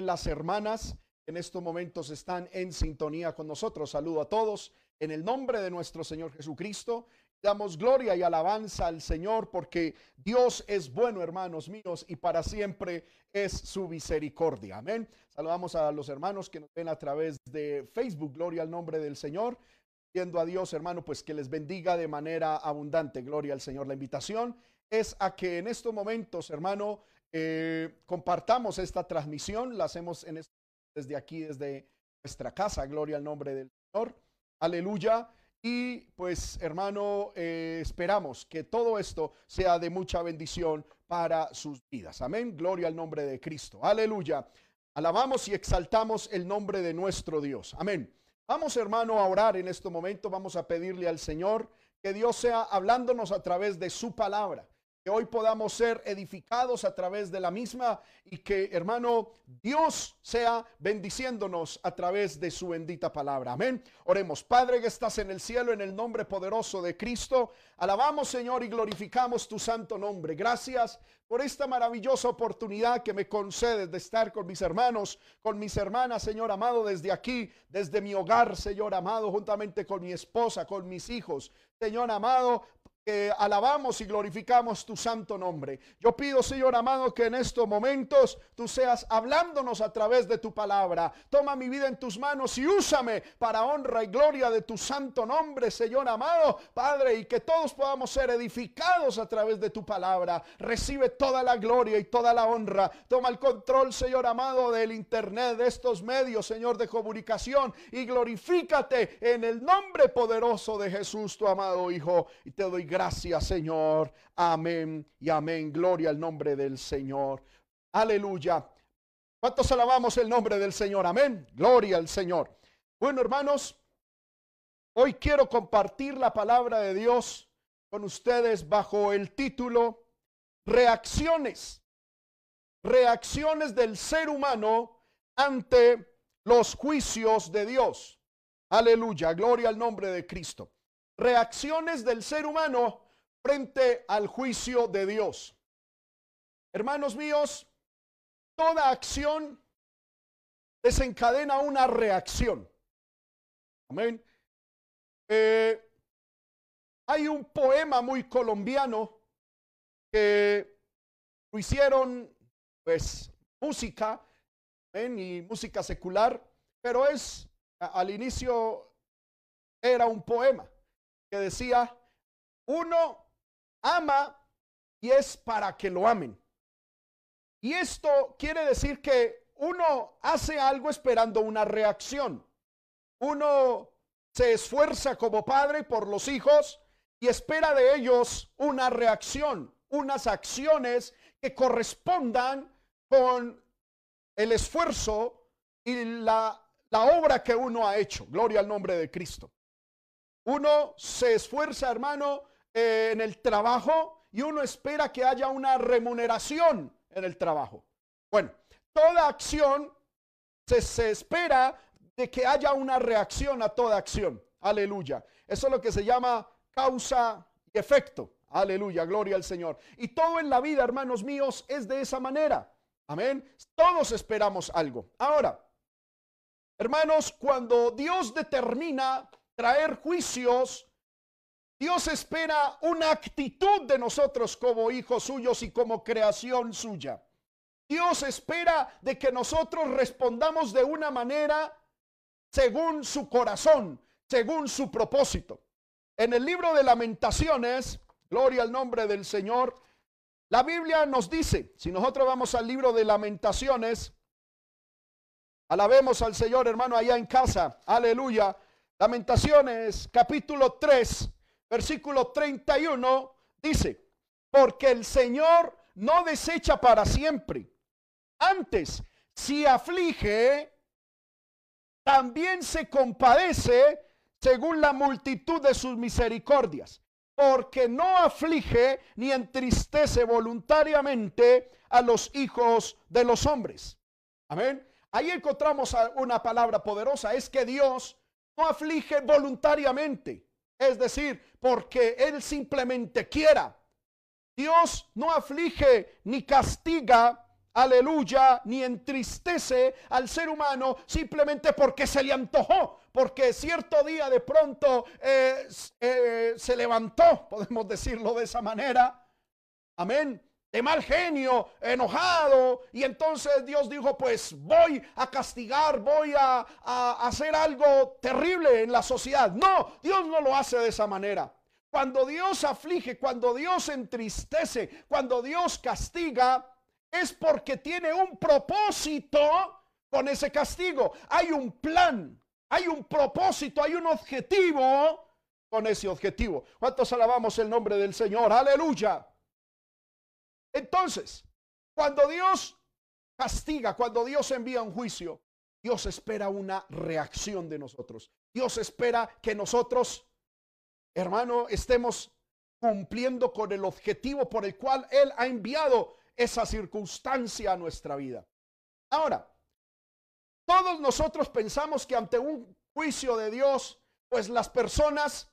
las hermanas en estos momentos están en sintonía con nosotros. Saludo a todos en el nombre de nuestro Señor Jesucristo. Damos gloria y alabanza al Señor porque Dios es bueno, hermanos míos, y para siempre es su misericordia. Amén. Saludamos a los hermanos que nos ven a través de Facebook. Gloria al nombre del Señor. Viendo a Dios, hermano, pues que les bendiga de manera abundante. Gloria al Señor. La invitación es a que en estos momentos, hermano, eh, compartamos esta transmisión. La hacemos en desde aquí, desde nuestra casa. Gloria al nombre del Señor. Aleluya. Y pues, hermano, eh, esperamos que todo esto sea de mucha bendición para sus vidas. Amén. Gloria al nombre de Cristo. Aleluya. Alabamos y exaltamos el nombre de nuestro Dios. Amén. Vamos, hermano, a orar en este momento. Vamos a pedirle al Señor que Dios sea hablándonos a través de su palabra que hoy podamos ser edificados a través de la misma y que, hermano, Dios sea bendiciéndonos a través de su bendita palabra. Amén. Oremos, Padre que estás en el cielo, en el nombre poderoso de Cristo. Alabamos, Señor, y glorificamos tu santo nombre. Gracias por esta maravillosa oportunidad que me concedes de estar con mis hermanos, con mis hermanas, Señor amado, desde aquí, desde mi hogar, Señor amado, juntamente con mi esposa, con mis hijos. Señor amado, alabamos y glorificamos tu santo nombre. Yo pido, Señor amado, que en estos momentos tú seas hablándonos a través de tu palabra. Toma mi vida en tus manos y úsame para honra y gloria de tu santo nombre, Señor amado, Padre, y que todos podamos ser edificados a través de tu palabra. Recibe toda la gloria y toda la honra. Toma el control, Señor amado, del internet, de estos medios, Señor, de comunicación, y glorifícate en el nombre poderoso de Jesús, tu amado Hijo. Y te doy Gracias, Señor. Amén y amén. Gloria al nombre del Señor. Aleluya. ¿Cuántos alabamos el nombre del Señor? Amén. Gloria al Señor. Bueno, hermanos, hoy quiero compartir la palabra de Dios con ustedes bajo el título Reacciones. Reacciones del ser humano ante los juicios de Dios. Aleluya. Gloria al nombre de Cristo reacciones del ser humano frente al juicio de Dios. Hermanos míos, toda acción desencadena una reacción. Amén. Eh, hay un poema muy colombiano que lo hicieron, pues, música y música secular, pero es, al inicio era un poema que decía, uno ama y es para que lo amen. Y esto quiere decir que uno hace algo esperando una reacción. Uno se esfuerza como padre por los hijos y espera de ellos una reacción, unas acciones que correspondan con el esfuerzo y la, la obra que uno ha hecho. Gloria al nombre de Cristo. Uno se esfuerza, hermano, eh, en el trabajo y uno espera que haya una remuneración en el trabajo. Bueno, toda acción se, se espera de que haya una reacción a toda acción. Aleluya. Eso es lo que se llama causa y efecto. Aleluya, gloria al Señor. Y todo en la vida, hermanos míos, es de esa manera. Amén. Todos esperamos algo. Ahora, hermanos, cuando Dios determina traer juicios, Dios espera una actitud de nosotros como hijos suyos y como creación suya. Dios espera de que nosotros respondamos de una manera según su corazón, según su propósito. En el libro de lamentaciones, gloria al nombre del Señor, la Biblia nos dice, si nosotros vamos al libro de lamentaciones, alabemos al Señor hermano allá en casa, aleluya, Lamentaciones capítulo 3, versículo 31 dice, porque el Señor no desecha para siempre. Antes, si aflige, también se compadece según la multitud de sus misericordias, porque no aflige ni entristece voluntariamente a los hijos de los hombres. Amén. Ahí encontramos una palabra poderosa, es que Dios no aflige voluntariamente, es decir, porque Él simplemente quiera. Dios no aflige ni castiga aleluya, ni entristece al ser humano simplemente porque se le antojó, porque cierto día de pronto eh, eh, se levantó, podemos decirlo de esa manera. Amén de mal genio, enojado. Y entonces Dios dijo, pues voy a castigar, voy a, hacer algo terrible en la sociedad. No, Dios no lo hace de esa manera. Cuando Dios aflige, cuando Dios entristece, cuando Dios castiga, es porque tiene un propósito con ese castigo. Hay un plan, hay un propósito, hay un objetivo con ese objetivo. ¿Cuántos alabamos el nombre del Señor? Aleluya. Entonces, cuando Dios castiga, cuando Dios envía un juicio, Dios espera una reacción de nosotros. Dios espera que nosotros, hermano, estemos cumpliendo con el objetivo por el cual Él ha enviado esa circunstancia a nuestra vida. Ahora, todos nosotros pensamos que ante un juicio de Dios, pues las personas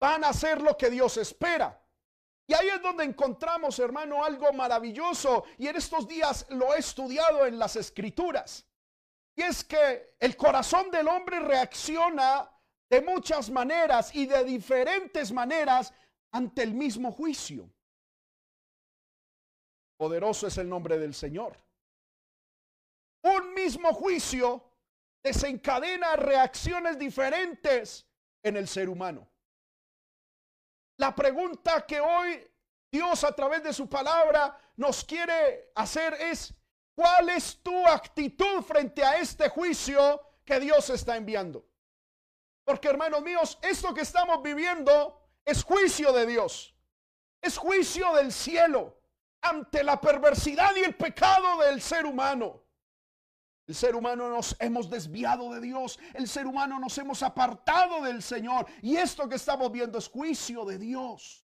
van a hacer lo que Dios espera. Y ahí es donde encontramos, hermano, algo maravilloso. Y en estos días lo he estudiado en las escrituras. Y es que el corazón del hombre reacciona de muchas maneras y de diferentes maneras ante el mismo juicio. Poderoso es el nombre del Señor. Un mismo juicio desencadena reacciones diferentes en el ser humano. La pregunta que hoy Dios a través de su palabra nos quiere hacer es, ¿cuál es tu actitud frente a este juicio que Dios está enviando? Porque hermanos míos, esto que estamos viviendo es juicio de Dios, es juicio del cielo ante la perversidad y el pecado del ser humano. El ser humano nos hemos desviado de Dios, el ser humano nos hemos apartado del Señor y esto que estamos viendo es juicio de Dios.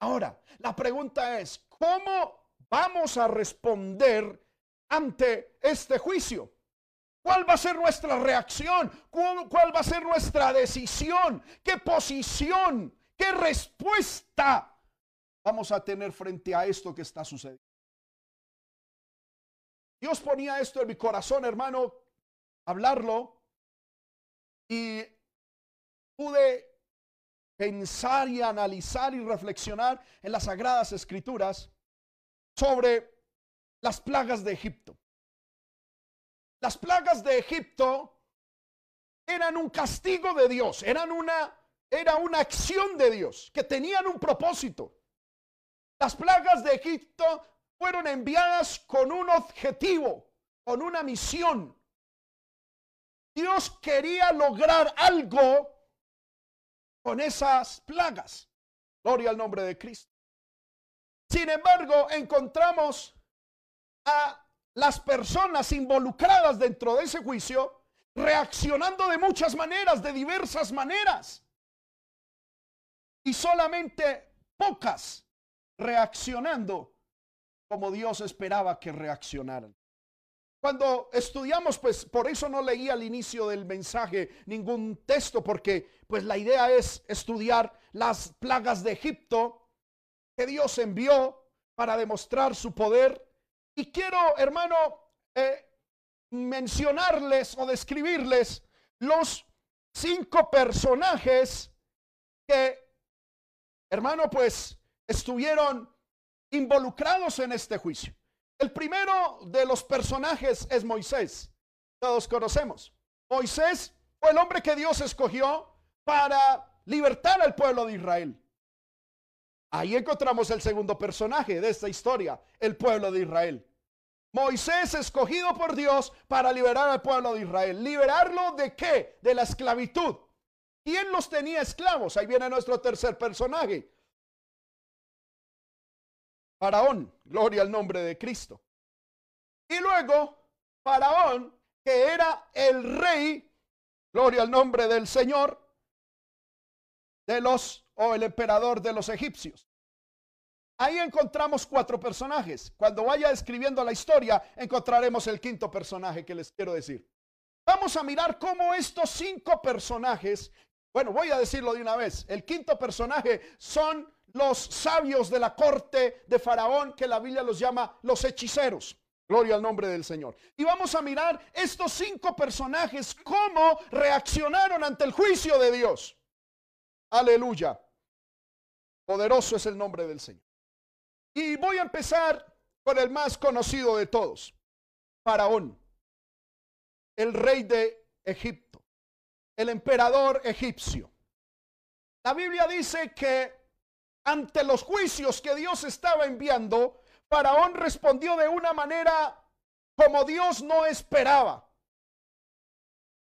Ahora, la pregunta es, ¿cómo vamos a responder ante este juicio? ¿Cuál va a ser nuestra reacción? ¿Cuál, va a ser nuestra decisión? ¿Qué posición? ¿Qué respuesta vamos a tener frente a esto que está sucediendo? Dios ponía esto en mi corazón, hermano, hablarlo y pude pensar y analizar y reflexionar en las sagradas escrituras sobre las plagas de Egipto. Las plagas de Egipto eran un castigo de Dios, eran una era una acción de Dios que tenían un propósito. Las plagas de Egipto fueron enviadas con un objetivo, con una misión. Dios quería lograr algo con esas plagas. Gloria al nombre de Cristo. Sin embargo, encontramos a las personas involucradas dentro de ese juicio reaccionando de muchas maneras, de diversas maneras. Y solamente pocas reaccionando como Dios esperaba que reaccionaran. Cuando estudiamos, pues por eso no leí al inicio del mensaje ningún texto, porque pues la idea es estudiar las plagas de Egipto que Dios envió para demostrar su poder. Y quiero, hermano, eh, mencionarles o describirles los cinco personajes que, hermano, pues estuvieron involucrados en este juicio. El primero de los personajes es Moisés. Todos conocemos. Moisés fue el hombre que Dios escogió para libertar al pueblo de Israel. Ahí encontramos el segundo personaje de esta historia, el pueblo de Israel. Moisés escogido por Dios para liberar al pueblo de Israel. ¿Liberarlo de qué? De la esclavitud. ¿Quién los tenía esclavos? Ahí viene nuestro tercer personaje. Faraón, gloria al nombre de Cristo. Y luego, Faraón, que era el rey, gloria al nombre del Señor, de los, o el emperador de los egipcios. Ahí encontramos cuatro personajes. Cuando vaya escribiendo la historia, encontraremos el quinto personaje que les quiero decir. Vamos a mirar cómo estos cinco personajes, bueno, voy a decirlo de una vez, el quinto personaje son los sabios de la corte de Faraón, que la Biblia los llama los hechiceros. Gloria al nombre del Señor. Y vamos a mirar estos cinco personajes, cómo reaccionaron ante el juicio de Dios. Aleluya. Poderoso es el nombre del Señor. Y voy a empezar con el más conocido de todos, Faraón, el rey de Egipto, el emperador egipcio. La Biblia dice que ante los juicios que Dios estaba enviando, Faraón respondió de una manera como Dios no esperaba.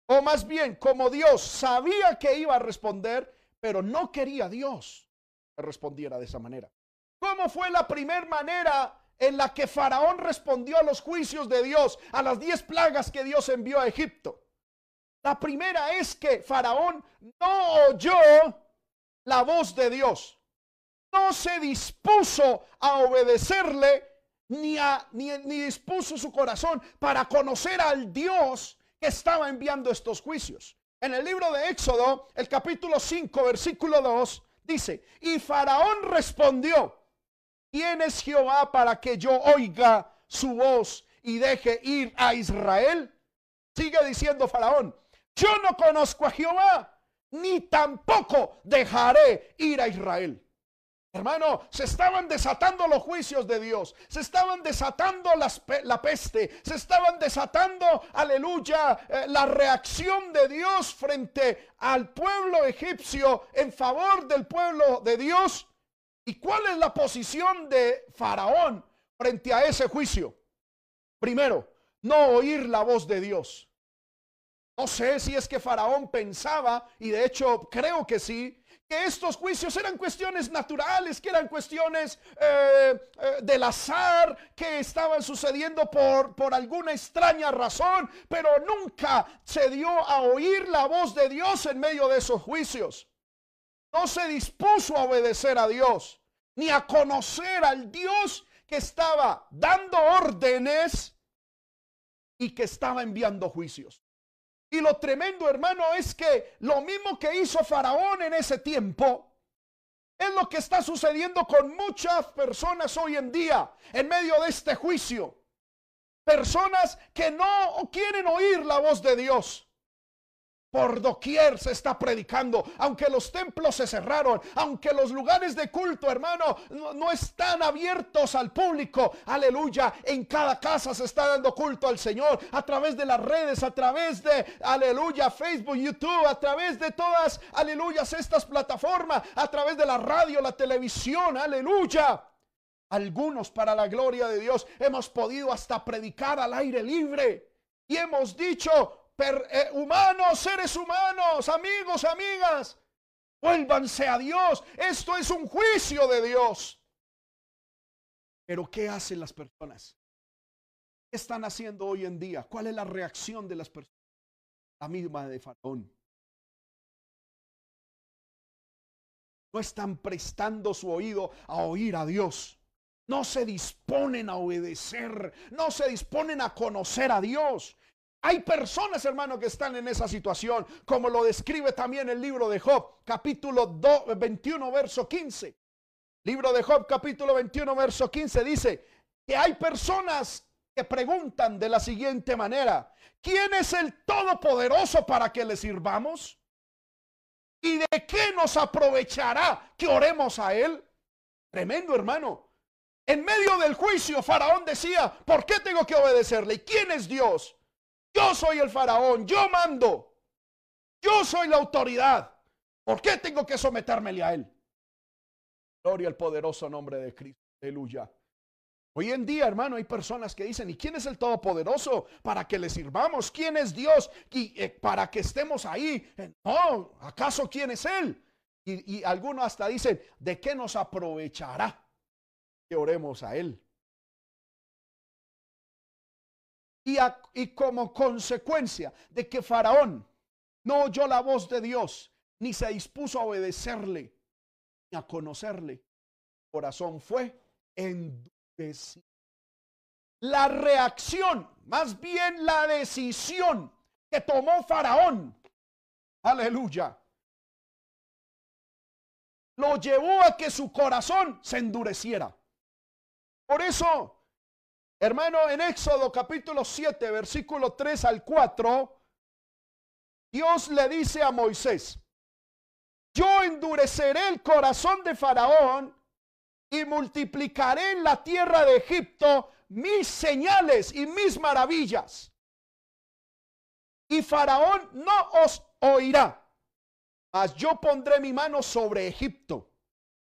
O más bien, como Dios sabía que iba a responder, pero no quería Dios que respondiera de esa manera. ¿Cómo fue la primera manera en la que Faraón respondió a los juicios de Dios, a las diez plagas que Dios envió a Egipto? La primera es que Faraón no oyó la voz de Dios no se dispuso a obedecerle ni, ni dispuso su corazón para conocer al Dios que estaba enviando estos juicios. En el libro de Éxodo, el capítulo 5, versículo 2, dice, y Faraón respondió, ¿quién es Jehová para que yo oiga su voz y deje ir a Israel? Sigue diciendo Faraón, yo no conozco a Jehová, ni tampoco dejaré ir a Israel. Hermano, se estaban desatando los juicios de Dios, se estaban desatando la peste, se estaban desatando, aleluya, eh, la reacción de Dios frente al pueblo egipcio en favor del pueblo de Dios. ¿Y cuál es la posición de Faraón frente a ese juicio? Primero, no oír la voz de Dios. No sé si es que Faraón pensaba, y de hecho creo que sí, que estos juicios eran cuestiones naturales, que eran cuestiones eh, eh, del azar, que estaban sucediendo por, por alguna extraña razón, pero nunca se dio a oír la voz de Dios en medio de esos juicios. No se dispuso a obedecer a Dios, ni a conocer al Dios que estaba dando órdenes y que estaba enviando juicios. Y lo tremendo, hermano, es que lo mismo que hizo Faraón en ese tiempo, es lo que está sucediendo con muchas personas hoy en día en medio de este juicio. Personas que no quieren oír la voz de Dios. Por doquier se está predicando, aunque los templos se cerraron, aunque los lugares de culto, hermano, no, están abiertos al público. Aleluya, en cada casa se está dando culto al Señor a través de las redes, a través de, aleluya, Facebook, YouTube, a través de todas, aleluyas, estas plataformas, a través de la radio, la televisión, aleluya. Algunos, para la gloria de Dios, hemos podido hasta predicar al aire libre. Y hemos dicho, eh, humanos, seres humanos, amigos, amigas, vuélvanse a Dios. Esto es un juicio de Dios. Pero ¿qué hacen las personas? ¿Qué están haciendo hoy en día? ¿Cuál es la reacción de las personas? La misma de Faraón. No están prestando su oído a oír a Dios. No se disponen a obedecer. No se disponen a conocer a Dios. Hay personas, hermano, que están en esa situación, como lo describe también el libro de Job, capítulo 21, verso 15. Libro de Job, capítulo 21, verso 15, dice que hay personas que preguntan de la siguiente manera, ¿quién es el Todopoderoso para que le sirvamos? ¿Y de qué nos aprovechará que oremos a Él? Tremendo, hermano. En medio del juicio, Faraón decía, ¿por qué tengo que obedecerle? ¿Y quién es Dios? Yo soy el faraón, yo mando. Yo soy la autoridad. ¿Por qué tengo que sometérmele a él? Gloria al poderoso nombre de Cristo. Aleluya. Hoy en día, hermano, hay personas que dicen, ¿y quién es el Todopoderoso para que le sirvamos? ¿Quién es Dios y, eh, para que estemos ahí? Eh, no, ¿acaso quién es Él? Y, y algunos hasta dicen, ¿de qué nos aprovechará que oremos a Él? Y, como consecuencia de que Faraón no oyó la voz de Dios, ni se dispuso a obedecerle, ni a conocerle, corazón fue endurecido. La reacción, más bien la decisión que tomó Faraón, aleluya, lo llevó a que su corazón se endureciera. Por eso, hermano, en Éxodo capítulo 7, versículo 3 al 4, Dios le dice a Moisés, yo endureceré el corazón de Faraón y multiplicaré en la tierra de Egipto mis señales y mis maravillas. Y Faraón no os oirá, mas yo pondré mi mano sobre Egipto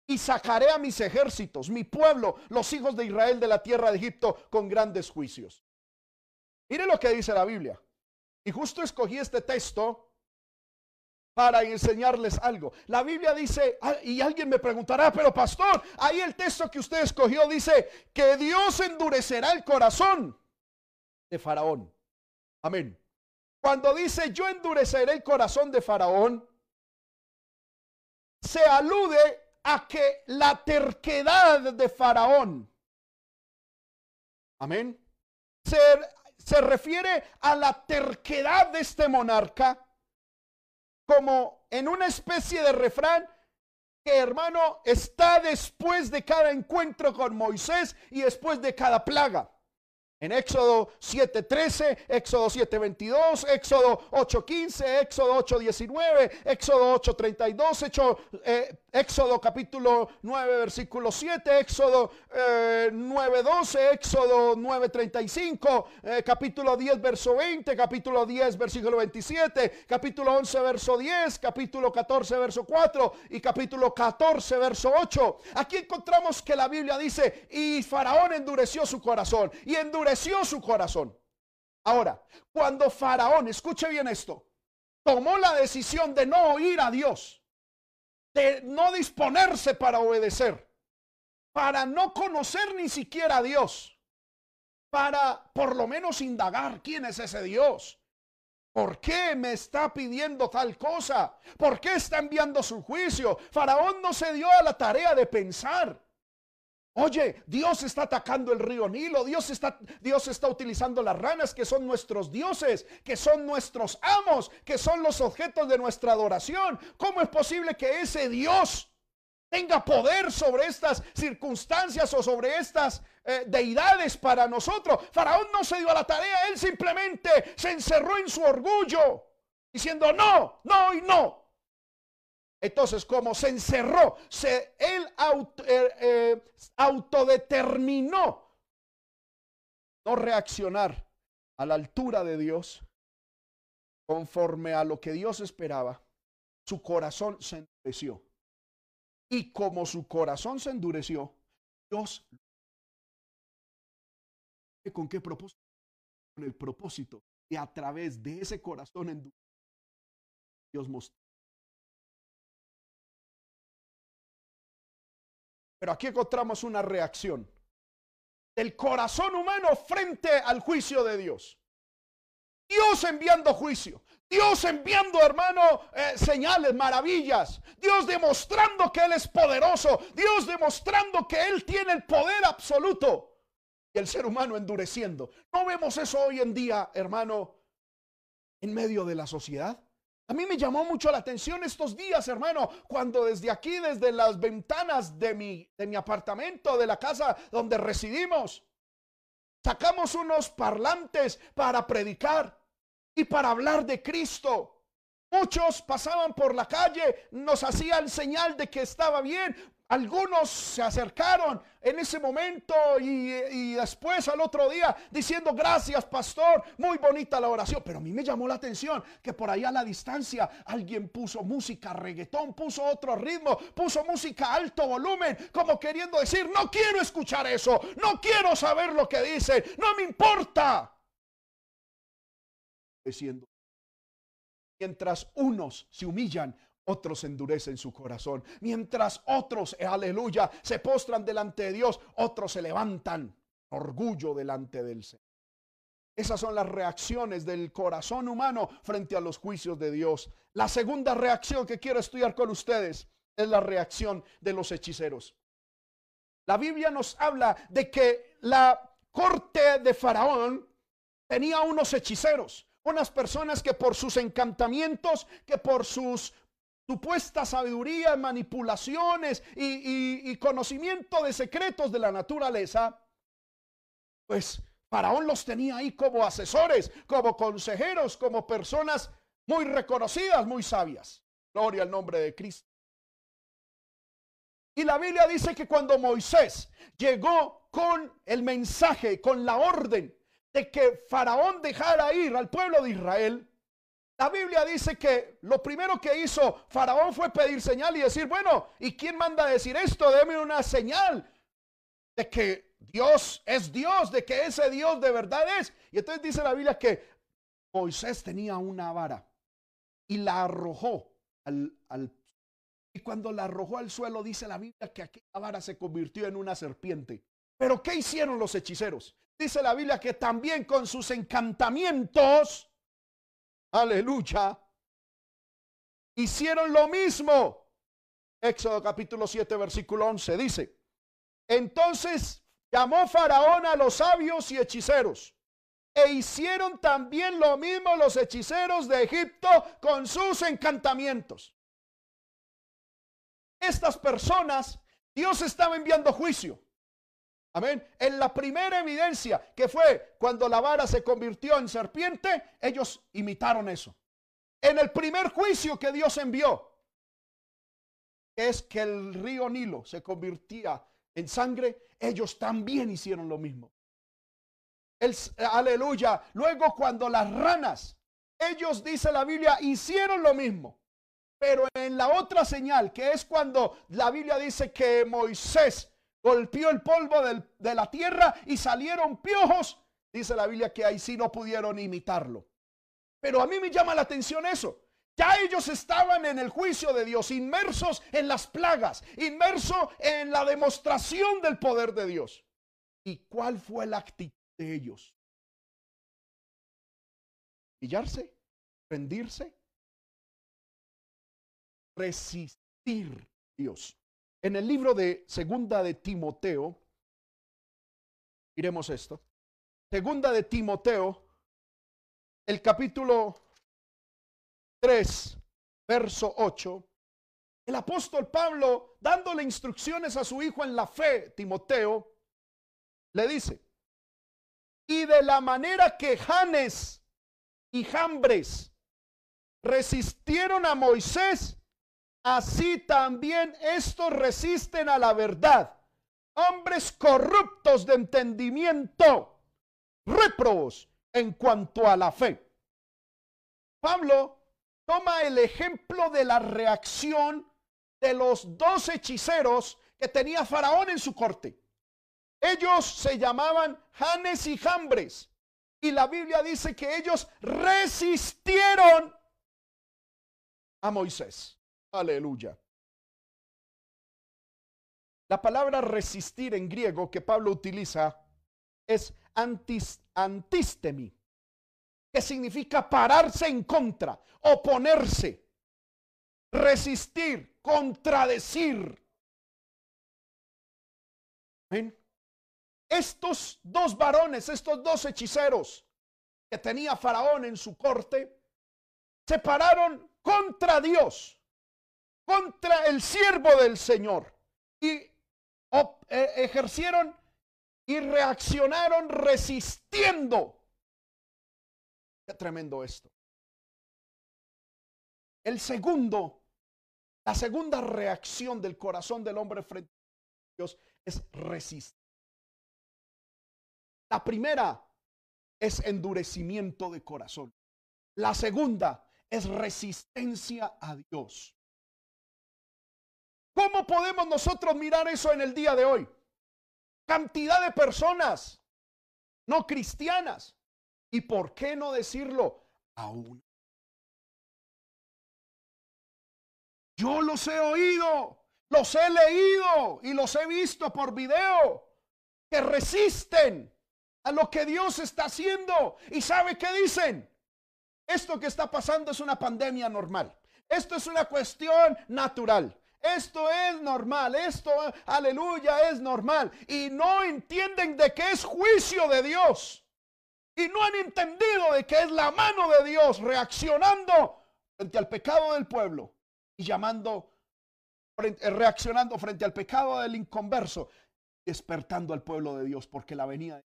y sacaré a mis ejércitos, mi pueblo, los hijos de Israel de la tierra de Egipto con grandes juicios. Mire lo que dice la Biblia. Y justo escogí este texto para enseñarles algo. La Biblia dice, ah, y alguien me preguntará, pero pastor, ahí el texto que usted escogió dice que Dios endurecerá el corazón de Faraón. Amén. Cuando dice yo endureceré el corazón de Faraón, se alude a que la terquedad de Faraón, amén, se, se refiere a la terquedad de este monarca como en una especie de refrán que hermano está después de cada encuentro con Moisés y después de cada plaga. En Éxodo 7:13, Éxodo 7:22, Éxodo 8:15, Éxodo 8:19, Éxodo 8:32, Éxodo, eh, Éxodo capítulo 9, versículo 7, Éxodo 9:12, eh, Éxodo 9:35, eh, capítulo 10, verso 20, capítulo 10, versículo 27, capítulo 11, verso 10, capítulo 14, verso 4 y capítulo 14, verso 8. Aquí encontramos que la Biblia dice, y Faraón endureció su corazón y endureció su corazón. Ahora, cuando Faraón, escuche bien esto, tomó la decisión de no oír a Dios, de no disponerse para obedecer, para no conocer ni siquiera a Dios, para por lo menos indagar quién es ese Dios. ¿Por qué me está pidiendo tal cosa? ¿Por qué está enviando su juicio? Faraón no se dio a la tarea de pensar. Oye, Dios está atacando el río Nilo, Dios está, Dios está utilizando las ranas que son nuestros dioses, que son nuestros amos, que son los objetos de nuestra adoración. ¿Cómo es posible que ese Dios tenga poder sobre estas circunstancias o sobre estas eh, deidades para nosotros? Faraón no se dio a la tarea, él simplemente se encerró en su orgullo, diciendo no, no y no. Entonces, como se encerró, se, él eh, eh, autodeterminó no reaccionar a la altura de Dios conforme a lo que Dios esperaba, su corazón se endureció. Y como su corazón se endureció, Dios... ¿Con qué propósito? Con el propósito y a través de ese corazón endurecido, Dios mostró Pero aquí encontramos una reacción del corazón humano frente al juicio de Dios. Dios enviando juicio. Dios enviando, hermano, eh, señales, maravillas. Dios demostrando que Él es poderoso. Dios demostrando que Él tiene el poder absoluto. Y el ser humano endureciendo. ¿No vemos eso hoy en día, hermano, en medio de la sociedad? A mí me llamó mucho la atención estos días, hermano, cuando desde aquí, desde las ventanas de mi, de mi apartamento, de la casa donde residimos, sacamos unos parlantes para predicar y para hablar de Cristo. Muchos pasaban por la calle, nos hacían señal de que estaba bien, algunos se acercaron en ese momento y, después al otro día diciendo gracias pastor, muy bonita la oración. Pero a mí me llamó la atención que por ahí a la distancia alguien puso música reggaetón, puso otro ritmo, puso música alto volumen, como queriendo decir, no quiero escuchar eso, no quiero saber lo que dice, no me importa. Diciendo, mientras unos se humillan, otros endurecen su corazón. Mientras otros, aleluya, se postran delante de Dios, otros se levantan orgullo delante del Señor. Esas son las reacciones del corazón humano frente a los juicios de Dios. La segunda reacción que quiero estudiar con ustedes es la reacción de los hechiceros. La Biblia nos habla de que la corte de Faraón tenía unos hechiceros, unas personas que por sus encantamientos, que por sus supuesta sabiduría, manipulaciones y, y conocimiento de secretos de la naturaleza, pues Faraón los tenía ahí como asesores, como consejeros, como personas muy reconocidas, muy sabias. Gloria al nombre de Cristo. Y la Biblia dice que cuando Moisés llegó con el mensaje, con la orden de que Faraón dejara ir al pueblo de Israel, la Biblia dice que lo primero que hizo Faraón fue pedir señal y decir, bueno, ¿y quién manda decir esto? Deme una señal de que Dios es Dios, de que ese Dios de verdad es. Y entonces dice la Biblia que Moisés tenía una vara y la arrojó al, al y cuando la arrojó al suelo, dice la Biblia que aquella vara se convirtió en una serpiente. Pero ¿qué hicieron los hechiceros? Dice la Biblia que también con sus encantamientos, aleluya, hicieron lo mismo. Éxodo capítulo 7, versículo 11 dice, entonces llamó Faraón a los sabios y hechiceros. E hicieron también lo mismo los hechiceros de Egipto con sus encantamientos estas personas, Dios estaba enviando juicio. Amén. En la primera evidencia que fue cuando la vara se convirtió en serpiente, ellos imitaron eso. En el primer juicio que Dios envió, es que el río Nilo se convirtía en sangre, ellos también hicieron lo mismo. El, aleluya. Luego cuando las ranas, ellos, dice la Biblia, hicieron lo mismo. Pero en la otra señal, que es cuando la Biblia dice que Moisés golpeó el polvo de la tierra y salieron piojos, dice la Biblia que ahí sí no pudieron imitarlo. Pero a mí me llama la atención eso. Ya ellos estaban en el juicio de Dios, inmersos en las plagas, inmersos en la demostración del poder de Dios. ¿Y cuál fue la actitud de ellos? ¿Pillarse? ¿Rendirse? resistir Dios. En el libro de Segunda de Timoteo, miremos esto. Segunda de Timoteo, el capítulo 3, verso 8. El apóstol Pablo, dándole instrucciones a su hijo en la fe, Timoteo, le dice, y de la manera que Janes y Jambres resistieron a Moisés, así también estos resisten a la verdad. Hombres corruptos de entendimiento, réprobos en cuanto a la fe. Pablo toma el ejemplo de la reacción de los dos hechiceros que tenía Faraón en su corte. Ellos se llamaban Janes y Jambres. Y la Biblia dice que ellos resistieron a Moisés. Aleluya. La palabra resistir en griego que Pablo utiliza es antis, antistemi, que significa pararse en contra, oponerse, resistir, contradecir. ¿Ven? Estos dos varones, estos dos hechiceros que tenía Faraón en su corte, se pararon contra Dios contra el siervo del Señor y e, ejercieron y reaccionaron resistiendo. Qué tremendo esto. El segundo, la segunda reacción del corazón del hombre frente a Dios es resistir. La primera es endurecimiento de corazón. La segunda es resistencia a Dios. ¿Cómo podemos nosotros mirar eso en el día de hoy? Cantidad de personas no cristianas. ¿Y por qué no decirlo aún? Yo los he oído, los he leído y los he visto por video que resisten a lo que Dios está haciendo. ¿Y sabe qué dicen? Esto que está pasando es una pandemia normal. Esto es una cuestión natural. Esto es normal, esto, aleluya, es normal. Y no entienden de que es juicio de Dios. Y no han entendido de que es la mano de Dios reaccionando frente al pecado del pueblo. y llamando, eh, reaccionando frente al pecado del inconverso, despertando al pueblo de Dios, porque la venida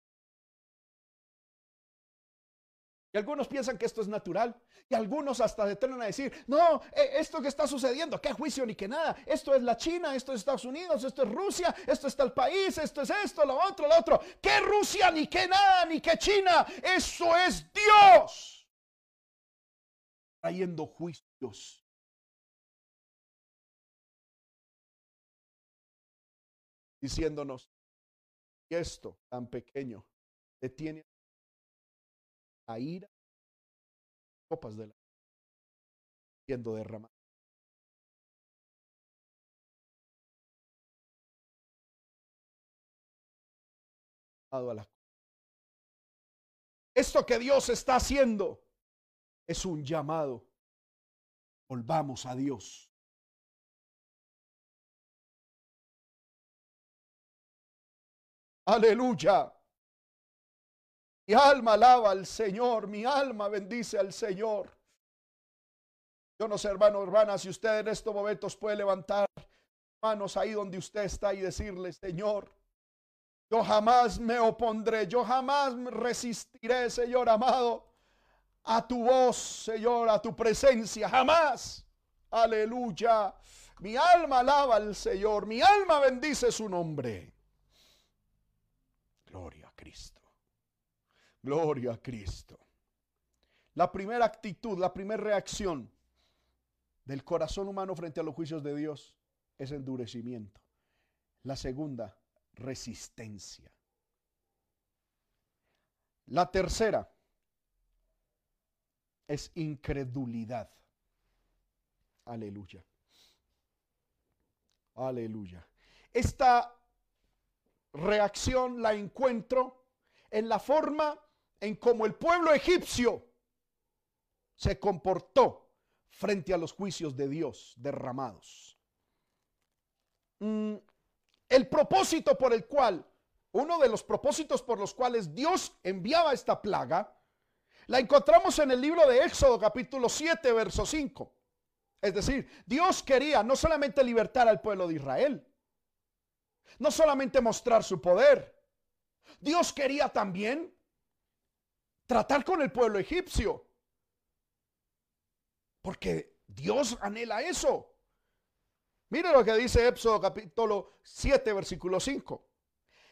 Y algunos piensan que esto es natural. Y algunos hasta se a decir, no, e, esto que está sucediendo, qué juicio ni qué nada. Esto es la China, esto es Estados Unidos, esto es Rusia, esto está el país, esto es esto, lo otro, lo otro. ¿Qué Rusia ni qué nada, ni qué China? Eso es Dios. Trayendo juicios. Diciéndonos, esto tan pequeño detiene la ira, copas de la siendo derramada. Esto que Dios está haciendo es un llamado. Volvamos a Dios. Aleluya. Mi alma alaba al Señor, mi alma bendice al Señor. Yo no sé, hermano, hermana, si usted en estos momentos puede levantar manos ahí donde usted está y decirle, Señor, yo jamás me opondré, yo jamás resistiré, Señor amado, a tu voz, Señor, a tu presencia, jamás. Aleluya. Mi alma alaba al Señor, mi alma bendice su nombre. Gloria. Gloria a Cristo. La primera actitud, la primera reacción del corazón humano frente a los juicios de Dios es endurecimiento. La segunda, resistencia. La tercera es incredulidad. Aleluya. Aleluya. Esta reacción la encuentro en la forma en cómo el pueblo egipcio se comportó frente a los juicios de Dios derramados. Mm, el propósito por el cual, uno de los propósitos por los cuales Dios enviaba esta plaga, la encontramos en el libro de Éxodo capítulo 7, verso 5. Es decir, Dios quería no solamente libertar al pueblo de Israel, no solamente mostrar su poder, Dios quería también tratar con el pueblo egipcio. Porque Dios anhela eso. Mire lo que dice Éxodo capítulo 7, versículo 5.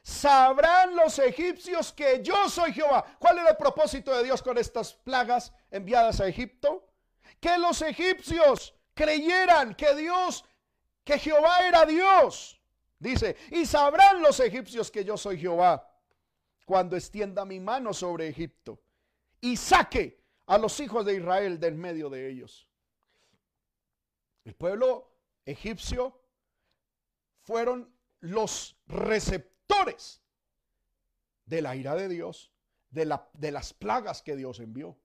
Sabrán los egipcios que yo soy Jehová. ¿Cuál era el propósito de Dios con estas plagas enviadas a Egipto? Que los egipcios creyeran que Dios, que Jehová era Dios. Dice, y sabrán los egipcios que yo soy Jehová cuando extienda mi mano sobre Egipto y saque a los hijos de Israel del medio de ellos. El pueblo egipcio fueron los receptores de la ira de Dios, de, la, de las plagas que Dios envió.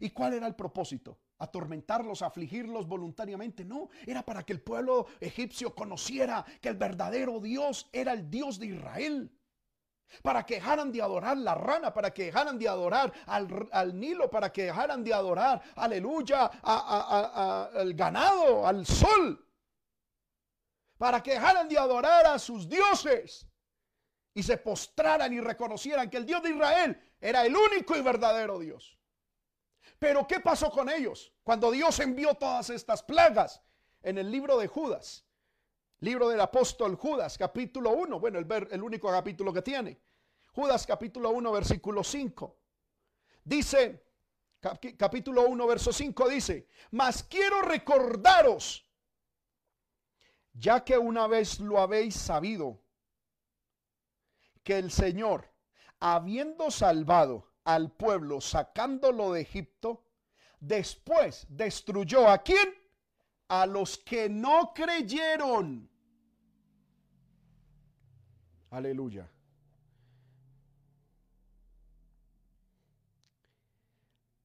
¿Y cuál era el propósito? atormentarlos, afligirlos voluntariamente. No, era para que el pueblo egipcio conociera que el verdadero Dios era el Dios de Israel para que dejaran de adorar la rana, para que dejaran de adorar al, Nilo, para que dejaran de adorar, aleluya, al ganado, al sol, para que dejaran de adorar a sus dioses y se postraran y reconocieran que el Dios de Israel era el único y verdadero Dios. Pero ¿qué pasó con ellos cuando Dios envió todas estas plagas en el libro de Judas? Libro del apóstol Judas, capítulo 1. Bueno, el, el único capítulo que tiene. Judas capítulo 1, versículo 5. Dice, capítulo 1, verso 5 dice, mas quiero recordaros, ya que una vez lo habéis sabido, que el Señor, habiendo salvado al pueblo, sacándolo de Egipto, después destruyó a quién? A los que no creyeron Aleluya.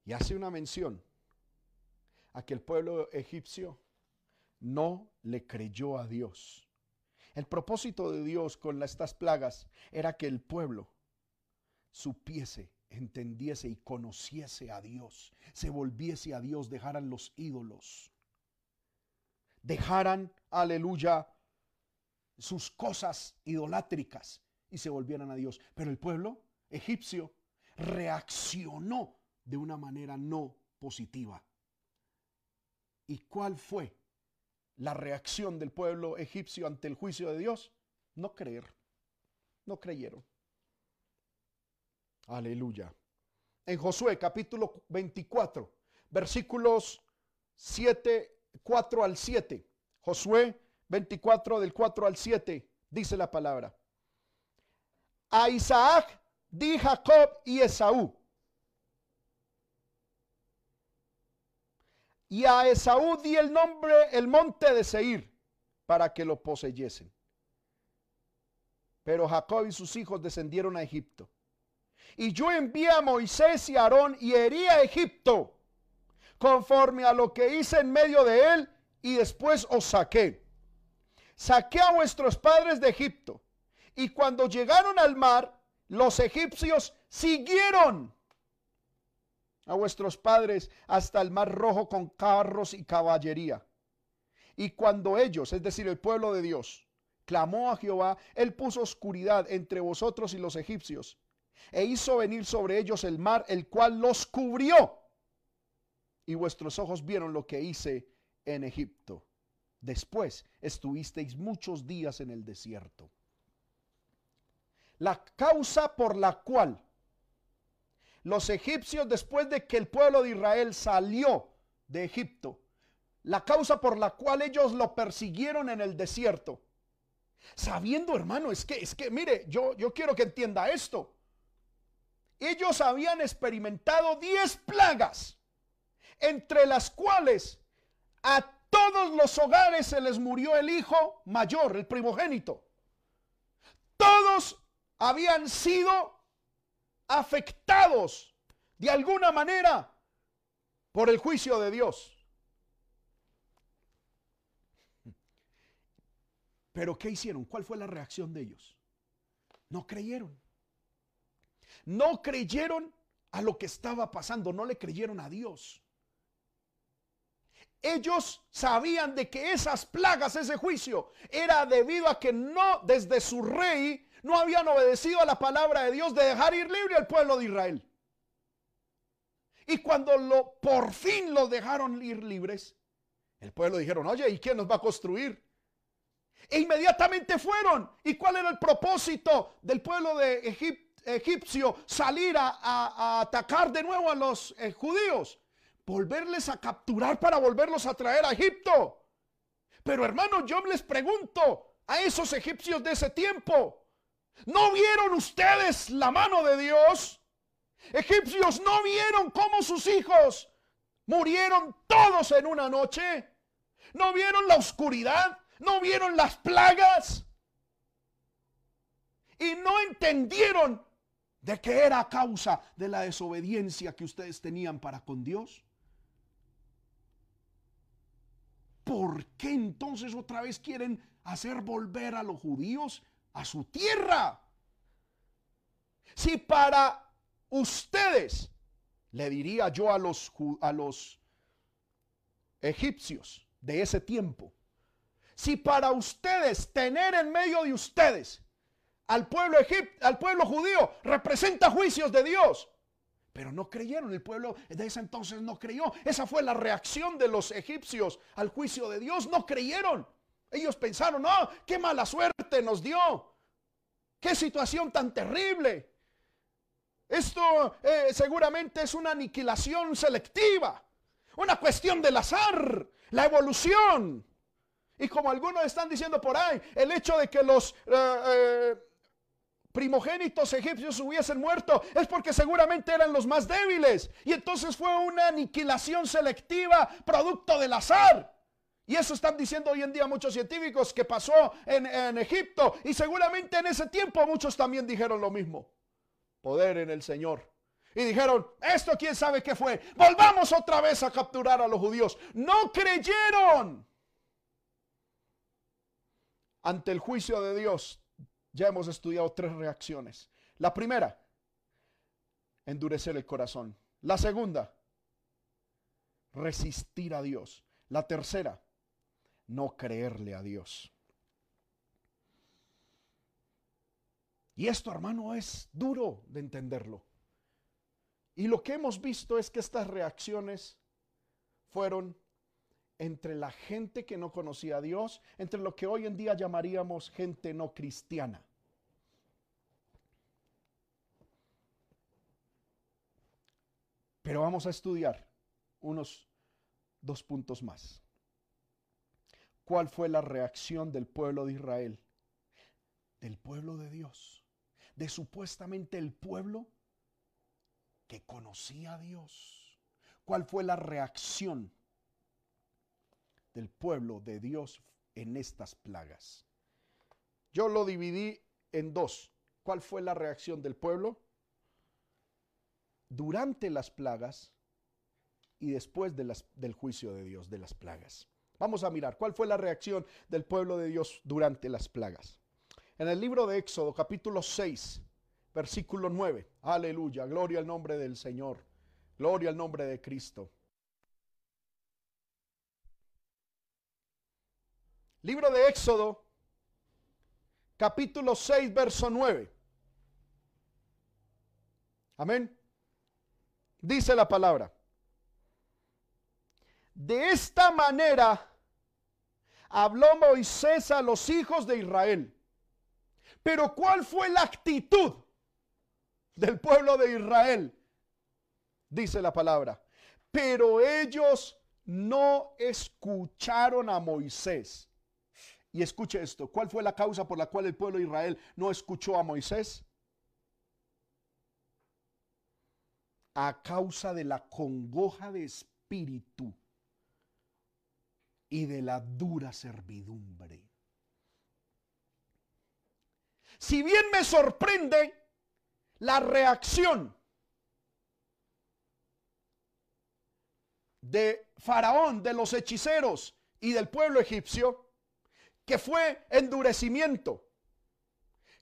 Y hace una mención a que el pueblo egipcio no le creyó a Dios. El propósito de Dios con estas plagas era que el pueblo supiese, entendiese y conociese a Dios, se volviese a Dios, dejaran los ídolos dejaran, aleluya, sus cosas idolátricas y se volvieran a Dios. Pero el pueblo egipcio reaccionó de una manera no positiva. ¿Y cuál fue la reacción del pueblo egipcio ante el juicio de Dios? No creer. No creyeron. Aleluya. En Josué capítulo 24, versículos 7, 4 al 7. Josué 24 del 4 al 7 dice la palabra. A Isaac di Jacob y Esaú. Y a Esaú di el nombre, el monte de Seir, para que lo poseyesen. Pero Jacob y sus hijos descendieron a Egipto. Y yo envié a Moisés y Aarón y herí a Egipto, conforme a lo que hice en medio de él, y después os saqué. Saqué a vuestros padres de Egipto. Y cuando llegaron al mar, los egipcios siguieron a vuestros padres hasta el mar rojo con carros y caballería. Y cuando ellos, es decir, el pueblo de Dios, clamó a Jehová, él puso oscuridad entre vosotros y los egipcios, e hizo venir sobre ellos el mar, el cual los cubrió. Y vuestros ojos vieron lo que hice en Egipto. Después estuvisteis muchos días en el desierto. La causa por la cual los egipcios, después de que el pueblo de Israel salió de Egipto, la causa por la cual ellos lo persiguieron en el desierto, sabiendo, hermano, es que, es que, mire, yo, yo quiero que entienda esto. Ellos habían experimentado diez plagas, entre las cuales a todos los hogares se les murió el hijo mayor, el primogénito. Todos habían sido afectados de alguna manera por el juicio de Dios. Pero ¿qué hicieron? ¿Cuál fue la reacción de ellos? No creyeron. No creyeron a lo que estaba pasando, no le creyeron a Dios. Ellos sabían de que esas plagas, ese juicio, era debido a que no desde su rey no habían obedecido a la palabra de Dios de dejar ir libre al pueblo de Israel. Y cuando lo, por fin los dejaron ir libres, el pueblo dijeron, oye, ¿y quién nos va a construir? E inmediatamente fueron. ¿Y cuál era el propósito del pueblo de egipcio salir a, atacar de nuevo a los eh, judíos? Volverles a capturar para volverlos a traer a Egipto. Pero hermano, yo les pregunto a esos egipcios de ese tiempo, ¿No vieron ustedes la mano de Dios? Egipcios no vieron cómo sus hijos murieron todos en una noche. ¿No vieron la oscuridad? ¿No vieron las plagas? Y no entendieron de que era a causa de la desobediencia que ustedes tenían para con Dios. ¿Por qué entonces otra vez quieren hacer volver a los judíos a su tierra. Si para ustedes, le diría yo a los, a los egipcios de ese tiempo, si para ustedes tener en medio de ustedes al pueblo, al pueblo judío representa juicios de Dios, pero no creyeron, el pueblo de ese entonces no creyó. Esa fue la reacción de los egipcios al juicio de Dios, no creyeron. Ellos pensaron, no, qué mala suerte nos dio. Qué situación tan terrible. Esto eh, seguramente es una aniquilación selectiva, una cuestión del azar, la evolución. Y como algunos están diciendo por ahí, el hecho de que los eh, eh, primogénitos egipcios hubiesen muerto es porque seguramente eran los más débiles. Y entonces fue una aniquilación selectiva producto del azar. Y eso están diciendo hoy en día muchos científicos que pasó en, Egipto. Y seguramente en ese tiempo muchos también dijeron lo mismo. Poder en el Señor. Y dijeron, esto quién sabe qué fue. Volvamos otra vez a capturar a los judíos. No creyeron. Ante el juicio de Dios, ya hemos estudiado tres reacciones. La primera, endurecer el corazón. La segunda, resistir a Dios. La tercera, no creerle a Dios. Y esto, hermano, es duro de entenderlo. Y lo que hemos visto es que estas reacciones fueron entre la gente que no conocía a Dios, entre lo que hoy en día llamaríamos gente no cristiana. Pero vamos a estudiar unos dos puntos más. ¿Cuál fue la reacción del pueblo de Israel? Del pueblo de Dios. De supuestamente el pueblo que conocía a Dios. ¿Cuál fue la reacción del pueblo de Dios en estas plagas? Yo lo dividí en dos. ¿Cuál fue la reacción del pueblo? durante las plagas y después del juicio de Dios, de las plagas. Vamos a mirar cuál fue la reacción del pueblo de Dios durante las plagas. En el libro de Éxodo, capítulo 6, versículo 9. Aleluya, gloria al nombre del Señor, gloria al nombre de Cristo. Libro de Éxodo, capítulo 6, verso 9. Amén. Dice la palabra. De esta manera habló Moisés a los hijos de Israel. Pero ¿cuál fue la actitud del pueblo de Israel? Dice la palabra. Pero ellos no escucharon a Moisés. Y escuche esto, ¿cuál fue la causa por la cual el pueblo de Israel no escuchó a Moisés? a causa de la congoja de espíritu y de la dura servidumbre. Si bien me sorprende la reacción de Faraón, de los hechiceros y del pueblo egipcio, que fue endurecimiento,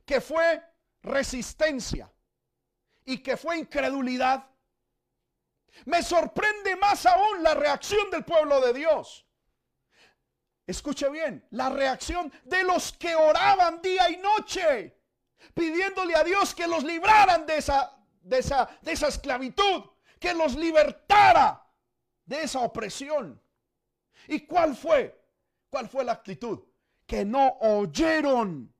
que fue resistencia y que fue incredulidad, me sorprende más aún la reacción del pueblo de Dios. Escuche bien, la reacción de los que oraban día y noche, pidiéndole a Dios que los libraran de esa, de esa, de esa esclavitud, que los libertara de esa opresión. ¿Y cuál fue? ¿Cuál fue la actitud? Que no oyeron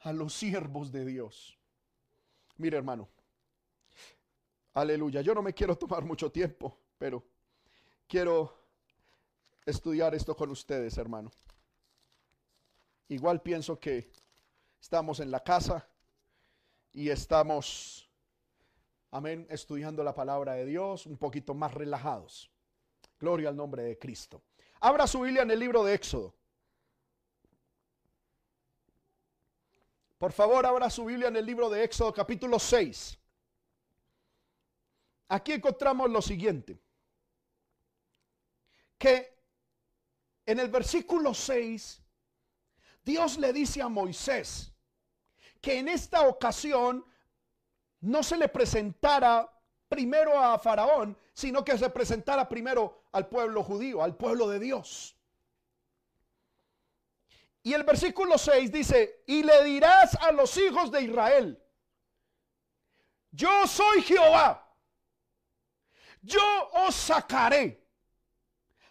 a los siervos de Dios. Mire hermano, Aleluya. Yo no me quiero tomar mucho tiempo, pero quiero estudiar esto con ustedes, hermano. Igual pienso que estamos en la casa y estamos, amén, estudiando la palabra de Dios un poquito más relajados. Gloria al nombre de Cristo. Abra su Biblia en el libro de Éxodo. Por favor, abra su Biblia en el libro de Éxodo capítulo 6 aquí encontramos lo siguiente, que en el versículo 6, Dios le dice a Moisés que en esta ocasión no se le presentara primero a Faraón, sino que se presentara primero al pueblo judío, al pueblo de Dios. Y el versículo 6 dice, y le dirás a los hijos de Israel, yo soy Jehová yo os sacaré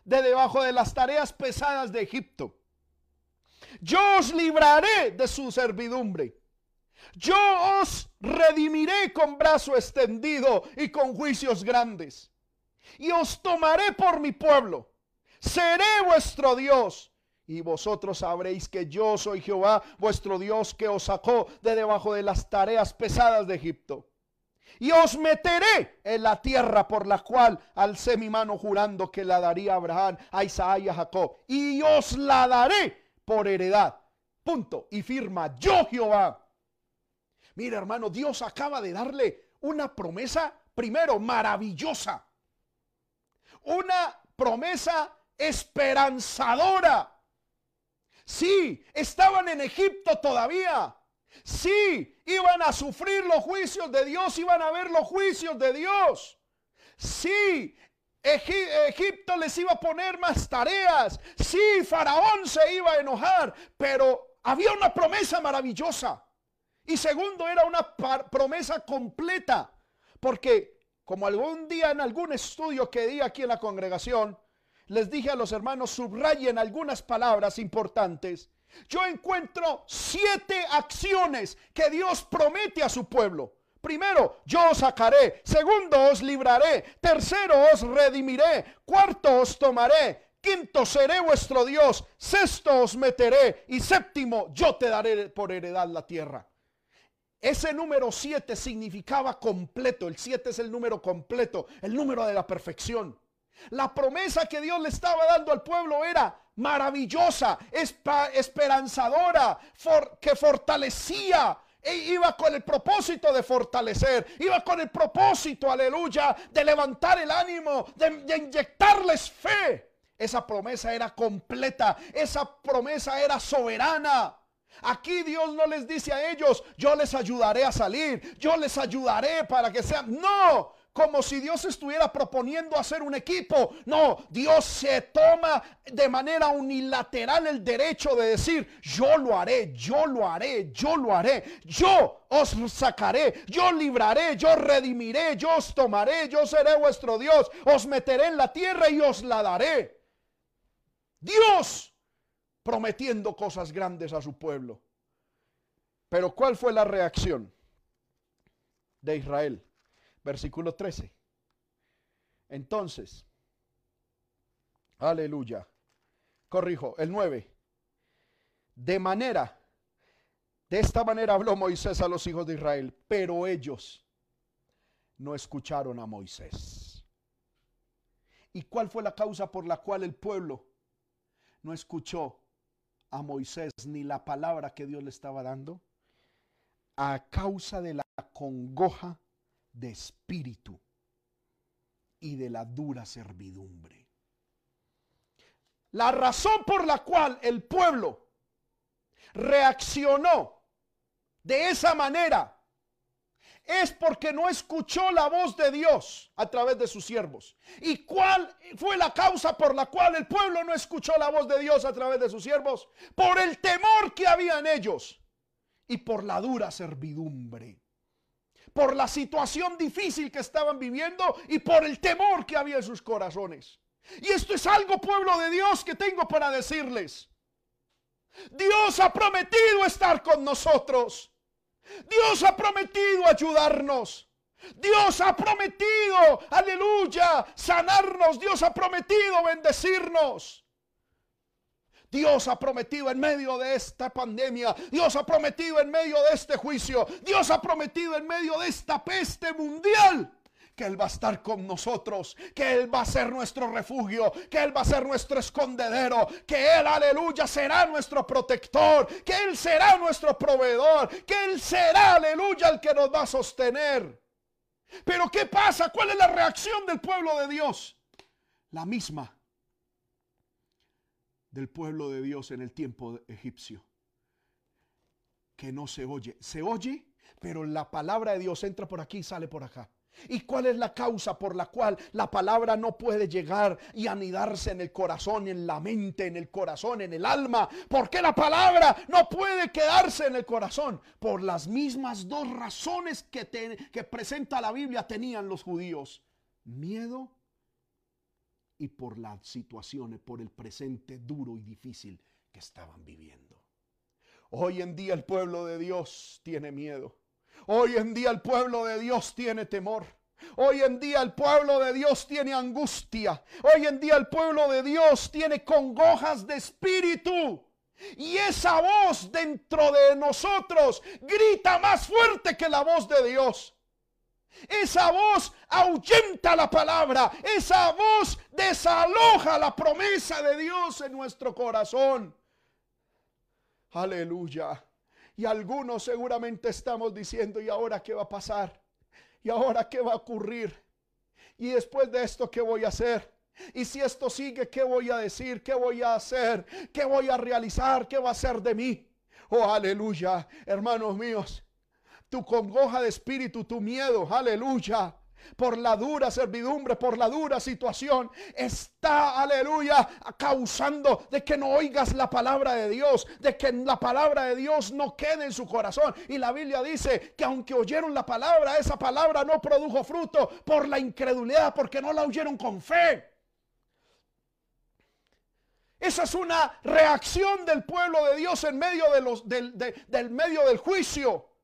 de debajo de las tareas pesadas de Egipto. Yo os libraré de su servidumbre. Yo os redimiré con brazo extendido y con juicios grandes. Y os tomaré por mi pueblo. Seré vuestro Dios. Y vosotros sabréis que yo soy Jehová, vuestro Dios, que os sacó de debajo de las tareas pesadas de Egipto y os meteré en la tierra por la cual alcé mi mano jurando que la daría a Abraham, a Isaac y a Jacob, y os la daré por heredad. Punto. Y firma yo Jehová. Mira hermano, Dios acaba de darle una promesa, primero, maravillosa. Una promesa esperanzadora. Sí, estaban en Egipto todavía, Sí, iban a sufrir los juicios de Dios, iban a ver los juicios de Dios. Sí, Egipto les iba a poner más tareas. Sí, Faraón se iba a enojar, pero había una promesa maravillosa. Y segundo, era una promesa completa. Porque como algún día en algún estudio que di aquí en la congregación, les dije a los hermanos, subrayen algunas palabras importantes. Yo encuentro siete acciones que Dios promete a su pueblo. Primero, yo os sacaré. Segundo, os libraré. Tercero, os redimiré. Cuarto, os tomaré. Quinto, seré vuestro Dios. Sexto, os meteré. Y séptimo, yo te daré por heredad la tierra. Ese número siete significaba completo. El siete es el número completo, el número de la perfección. La promesa que Dios le estaba dando al pueblo era maravillosa, esperanzadora, que fortalecía. E iba con el propósito de fortalecer, iba con el propósito, aleluya, de levantar el ánimo, de inyectarles fe. Esa promesa era completa, esa promesa era soberana. Aquí Dios no les dice a ellos, yo les ayudaré a salir, yo les ayudaré para que sean... No, como si Dios estuviera proponiendo hacer un equipo. No, Dios se toma de manera unilateral el derecho de decir, yo lo haré, yo lo haré, yo lo haré, yo os sacaré, yo libraré, yo redimiré, yo os tomaré, yo seré vuestro Dios, os meteré en la tierra y os la daré. Dios prometiendo cosas grandes a su pueblo. Pero ¿cuál fue la reacción de Israel? Versículo 13. Entonces, aleluya. Corrijo, el 9. De manera, de esta manera habló Moisés a los hijos de Israel, pero ellos no escucharon a Moisés. ¿Y cuál fue la causa por la cual el pueblo no escuchó a Moisés ni la palabra que Dios le estaba dando? A causa de la congoja de espíritu y de la dura servidumbre. La razón por la cual el pueblo reaccionó de esa manera es porque no escuchó la voz de Dios a través de sus siervos. ¿Y cuál fue la causa por la cual el pueblo no escuchó la voz de Dios a través de sus siervos? Por el temor que había en ellos y por la dura servidumbre por la situación difícil que estaban viviendo y por el temor que había en sus corazones. Y esto es algo, pueblo de Dios, que tengo para decirles. Dios ha prometido estar con nosotros. Dios ha prometido ayudarnos. Dios ha prometido, aleluya, sanarnos. Dios ha prometido bendecirnos. Dios ha prometido en medio de esta pandemia, Dios ha prometido en medio de este juicio, Dios ha prometido en medio de esta peste mundial que Él va a estar con nosotros, que Él va a ser nuestro refugio, que Él va a ser nuestro escondedero, que Él, aleluya, será nuestro protector, que Él será nuestro proveedor, que Él será, aleluya, el que nos va a sostener. Pero ¿qué pasa? ¿Cuál es la reacción del pueblo de Dios? La misma del pueblo de Dios en el tiempo egipcio. Que no se oye. Se oye, pero la palabra de Dios entra por aquí y sale por acá. ¿Y cuál es la causa por la cual la palabra no puede llegar y anidarse en el corazón, en la mente, en el corazón, en el alma? Porque la palabra no puede quedarse en el corazón? Por las mismas dos razones que, que presenta la Biblia tenían los judíos. Miedo y por las situaciones, por el presente duro y difícil que estaban viviendo. Hoy en día el pueblo de Dios tiene miedo. Hoy en día el pueblo de Dios tiene temor. Hoy en día el pueblo de Dios tiene angustia. Hoy en día el pueblo de Dios tiene congojas de espíritu. Y esa voz dentro de nosotros grita más fuerte que la voz de Dios. Esa voz ahuyenta la palabra. Esa voz desaloja la promesa de Dios en nuestro corazón. Aleluya. Y algunos seguramente estamos diciendo, ¿y ahora qué va a pasar? ¿Y ahora qué va a ocurrir? ¿Y después de esto qué voy a hacer? Y si esto sigue, ¿qué voy a decir? ¿Qué voy a hacer? ¿Qué voy a realizar? ¿Qué va a ser de mí? Oh, aleluya, hermanos míos tu congoja de espíritu, tu miedo, aleluya. por la dura servidumbre, por la dura situación, está, aleluya, causando de que no oigas la palabra de Dios, de que la palabra de Dios no quede en su corazón. Y la Biblia dice que aunque oyeron la palabra, esa palabra no produjo fruto por la incredulidad, porque no la oyeron con fe. Esa es una reacción del pueblo de Dios en medio de los, del, del medio del juicio.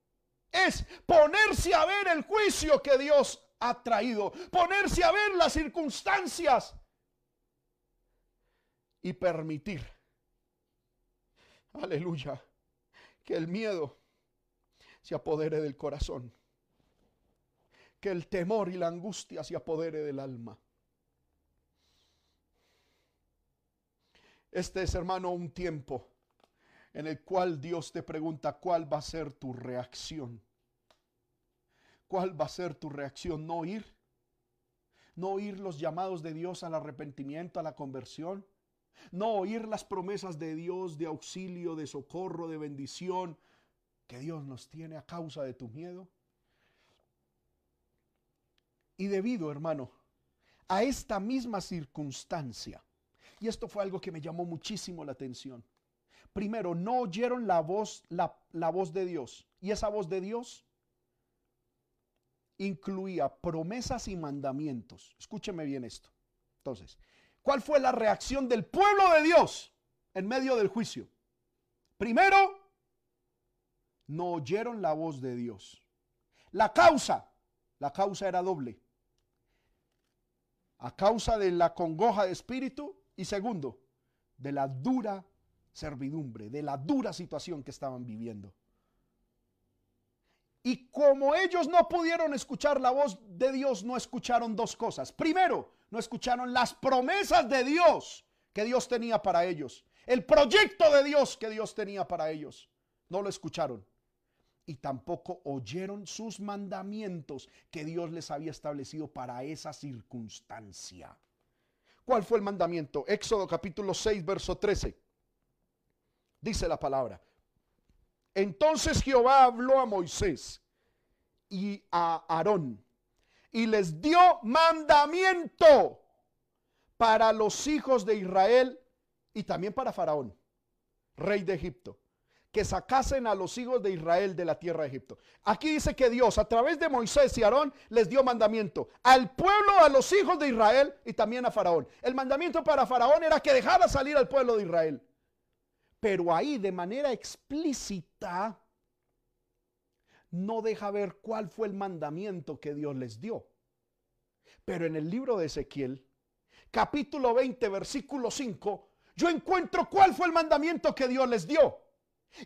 Es ponerse a ver el juicio que Dios ha traído. Ponerse a ver las circunstancias. Y permitir. Aleluya. Que el miedo se apodere del corazón. Que el temor y la angustia se apodere del alma. Este es, hermano, un tiempo en el cual Dios te pregunta cuál va a ser tu reacción. ¿Cuál va a ser tu reacción? ¿No oír? ¿No oír los llamados de Dios al arrepentimiento, a la conversión? ¿No oír las promesas de Dios de auxilio, de socorro, de bendición que Dios nos tiene a causa de tu miedo? Y debido, hermano, a esta misma circunstancia, y esto fue algo que me llamó muchísimo la atención. Primero, no oyeron la voz, la, la voz de Dios. Y esa voz de Dios incluía promesas y mandamientos. Escúcheme bien esto. Entonces, ¿cuál fue la reacción del pueblo de Dios en medio del juicio? Primero, no oyeron la voz de Dios. La causa, la causa era doble. A causa de la congoja de espíritu y segundo, de la dura servidumbre, de la dura situación que estaban viviendo. Y como ellos no pudieron escuchar la voz de Dios, no escucharon dos cosas. Primero, no escucharon las promesas de Dios que Dios tenía para ellos. El proyecto de Dios que Dios tenía para ellos. No lo escucharon. Y tampoco oyeron sus mandamientos que Dios les había establecido para esa circunstancia. ¿Cuál fue el mandamiento? Éxodo capítulo 6, verso 13. Dice la palabra. Entonces Jehová habló a Moisés y a Aarón y les dio mandamiento para los hijos de Israel y también para Faraón, rey de Egipto que sacasen a los hijos de Israel de la tierra de Egipto. Aquí dice que Dios a través de Moisés y Aarón les dio mandamiento al pueblo, a los hijos de Israel y también a Faraón. El mandamiento para Faraón era que dejara salir al pueblo de Israel. Pero ahí de manera explícita no deja ver cuál fue el mandamiento que Dios les dio. Pero en el libro de Ezequiel, capítulo 20, versículo 5, yo encuentro cuál fue el mandamiento que Dios les dio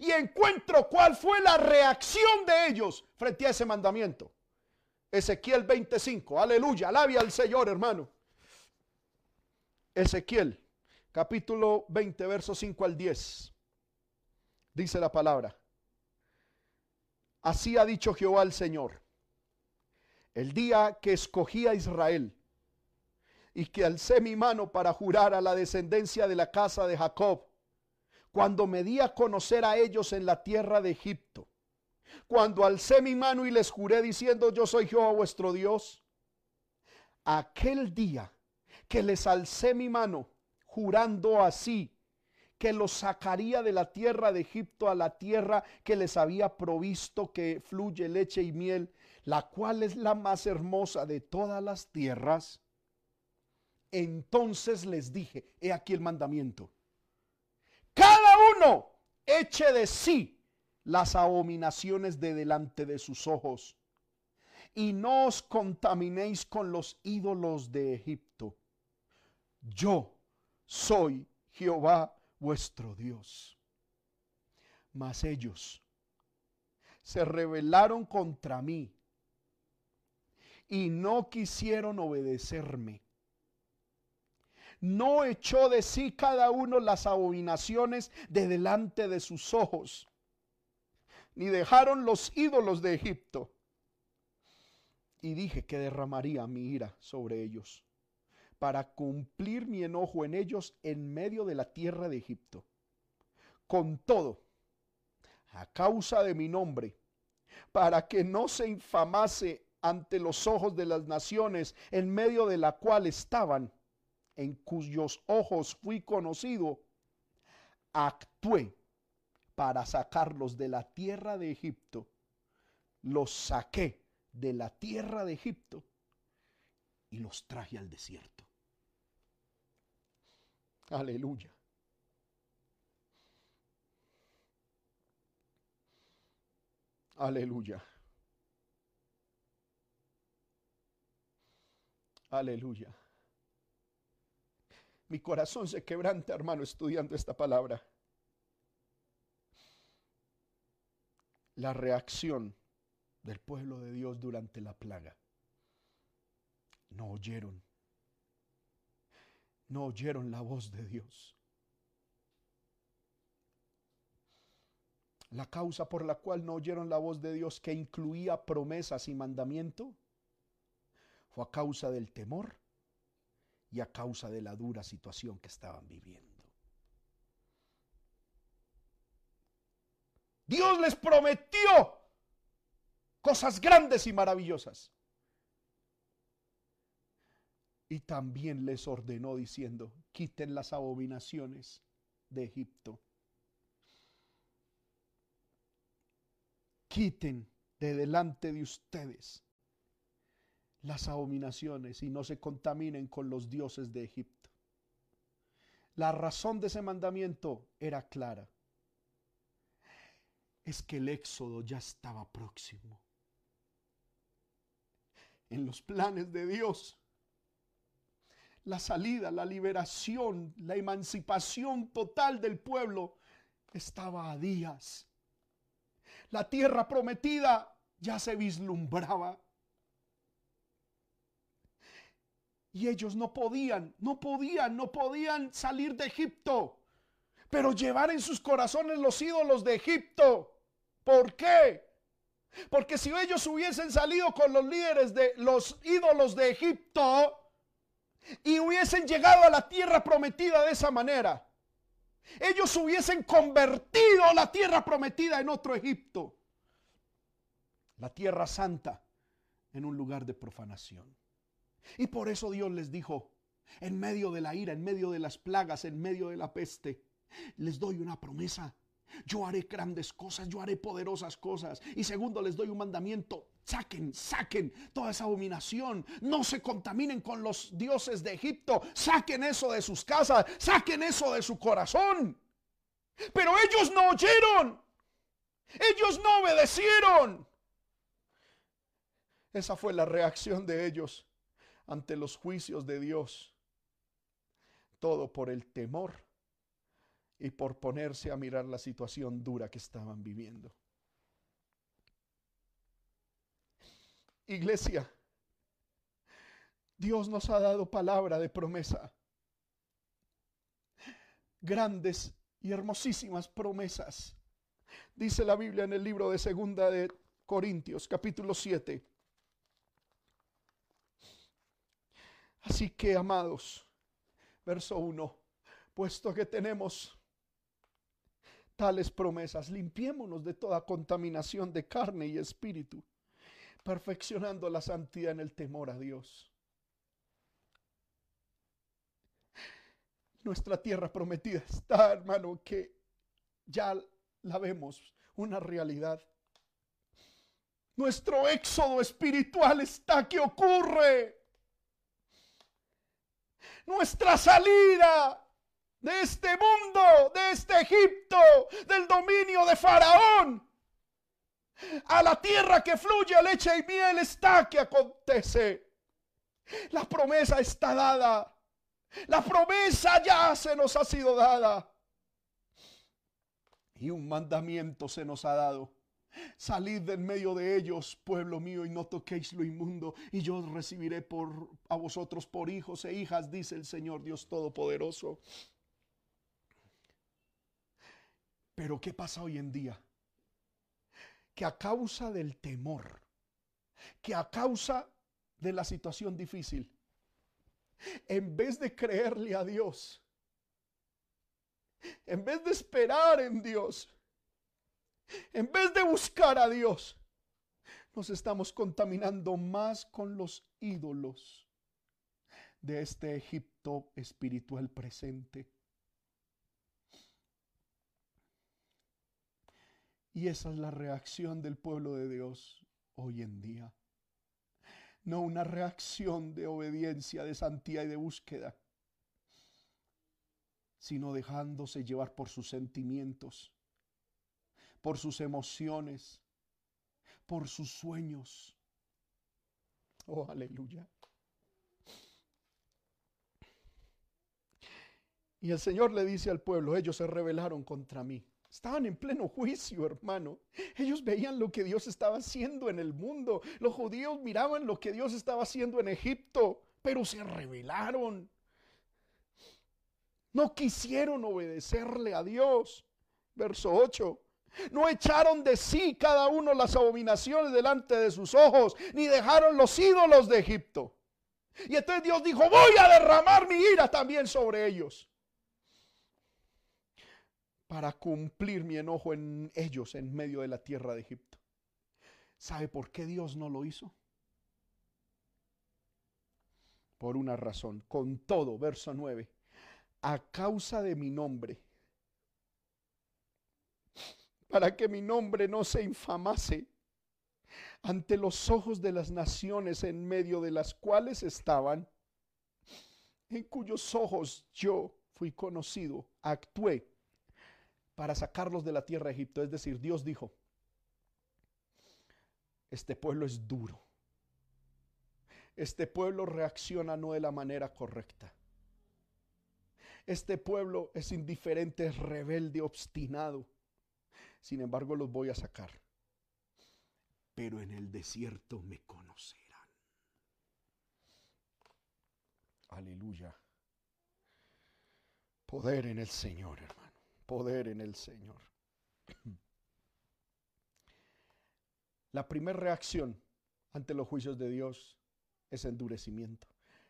y encuentro cuál fue la reacción de ellos frente a ese mandamiento. Ezequiel 25, aleluya, alabia al Señor, hermano. Ezequiel, capítulo 20, versos 5 al 10. Dice la palabra. Así ha dicho Jehová el Señor. El día que escogí a Israel y que alcé mi mano para jurar a la descendencia de la casa de Jacob cuando me di a conocer a ellos en la tierra de Egipto, cuando alcé mi mano y les juré diciendo, yo soy Jehová vuestro Dios, aquel día que les alcé mi mano, jurando así, que los sacaría de la tierra de Egipto a la tierra que les había provisto, que fluye leche y miel, la cual es la más hermosa de todas las tierras. Entonces les dije, he aquí el mandamiento cada uno eche de sí las abominaciones de delante de sus ojos y no os contaminéis con los ídolos de Egipto. Yo soy Jehová vuestro Dios. Mas ellos se rebelaron contra mí y no quisieron obedecerme no echó de sí cada uno las abominaciones de delante de sus ojos, ni dejaron los ídolos de Egipto. Y dije que derramaría mi ira sobre ellos, para cumplir mi enojo en ellos en medio de la tierra de Egipto. Con todo, a causa de mi nombre, para que no se infamase ante los ojos de las naciones, en medio de la cual estaban, en cuyos ojos fui conocido, actué para sacarlos de la tierra de Egipto. Los saqué de la tierra de Egipto y los traje al desierto. Aleluya. Aleluya. Aleluya. Mi corazón se quebranta, hermano, estudiando esta palabra. La reacción del pueblo de Dios durante la plaga. No oyeron. No oyeron la voz de Dios. La causa por la cual no oyeron la voz de Dios que incluía promesas y mandamiento fue a causa del temor y a causa de la dura situación que estaban viviendo. Dios les prometió cosas grandes y maravillosas. Y también les ordenó diciendo, quiten las abominaciones de Egipto. Quiten de delante de ustedes las abominaciones y no se contaminen con los dioses de Egipto. La razón de ese mandamiento era clara. Es que el éxodo ya estaba próximo. En los planes de Dios, la salida, la liberación, la emancipación total del pueblo estaba a días. La tierra prometida ya se vislumbraba. Y ellos no podían, no podían, no podían salir de Egipto, pero llevar en sus corazones los ídolos de Egipto. ¿Por qué? Porque si ellos hubiesen salido con los líderes de los ídolos de Egipto y hubiesen llegado a la tierra prometida de esa manera, ellos hubiesen convertido la tierra prometida en otro Egipto, la tierra santa, en un lugar de profanación. Y por eso Dios les dijo, en medio de la ira, en medio de las plagas, en medio de la peste, les doy una promesa. Yo haré grandes cosas, yo haré poderosas cosas. Y segundo, les doy un mandamiento. Saquen, saquen toda esa abominación. No se contaminen con los dioses de Egipto. Saquen eso de sus casas. Saquen eso de su corazón. Pero ellos no oyeron. Ellos no obedecieron. Esa fue la reacción de ellos ante los juicios de Dios. Todo por el temor y por ponerse a mirar la situación dura que estaban viviendo. Iglesia, Dios nos ha dado palabra de promesa. Grandes y hermosísimas promesas. Dice la Biblia en el libro de Segunda de Corintios, capítulo 7 Así que, amados, verso 1, puesto que tenemos tales promesas, limpiémonos de toda contaminación de carne y espíritu, perfeccionando la santidad en el temor a Dios. Nuestra tierra prometida está, hermano, que ya la vemos, una realidad. Nuestro éxodo espiritual está que ocurre nuestra salida de este mundo, de este Egipto, del dominio de Faraón, a la tierra que fluye leche y miel está que acontece. La promesa está dada. La promesa ya se nos ha sido dada. Y un mandamiento se nos ha dado. Salid de en medio de ellos, pueblo mío, y no toquéis lo inmundo, y yo os recibiré por a vosotros por hijos e hijas, dice el Señor Dios Todopoderoso. Pero ¿qué pasa hoy en día? Que a causa del temor, que a causa de la situación difícil, en vez de creerle a Dios, en vez de esperar en Dios, en vez de buscar a Dios, nos estamos contaminando más con los ídolos de este Egipto espiritual presente. Y esa es la reacción del pueblo de Dios hoy en día. No una reacción de obediencia, de santidad y de búsqueda, sino dejándose llevar por sus sentimientos, por sus emociones, por sus sueños. Oh, aleluya. Y el Señor le dice al pueblo, ellos se rebelaron contra mí. Estaban en pleno juicio, hermano. Ellos veían lo que Dios estaba haciendo en el mundo. Los judíos miraban lo que Dios estaba haciendo en Egipto, pero se rebelaron. No quisieron obedecerle a Dios. Verso 8. No echaron de sí cada uno las abominaciones delante de sus ojos, ni dejaron los ídolos de Egipto. Y entonces Dios dijo, voy a derramar mi ira también sobre ellos para cumplir mi enojo en ellos en medio de la tierra de Egipto. ¿Sabe por qué Dios no lo hizo? Por una razón. Con todo, verso 9. A causa de mi nombre. Para que mi nombre no se infamase ante los ojos de las naciones en medio de las cuales estaban, en cuyos ojos yo fui conocido, actué para sacarlos de la tierra de Egipto. Es decir, Dios dijo, este pueblo es duro. Este pueblo reacciona no de la manera correcta. Este pueblo es indiferente, es rebelde, obstinado. Sin embargo, los voy a sacar. Pero en el desierto me conocerán. Aleluya. Poder en el Señor, poder en el Señor. La primera reacción ante los juicios de Dios es endurecimiento.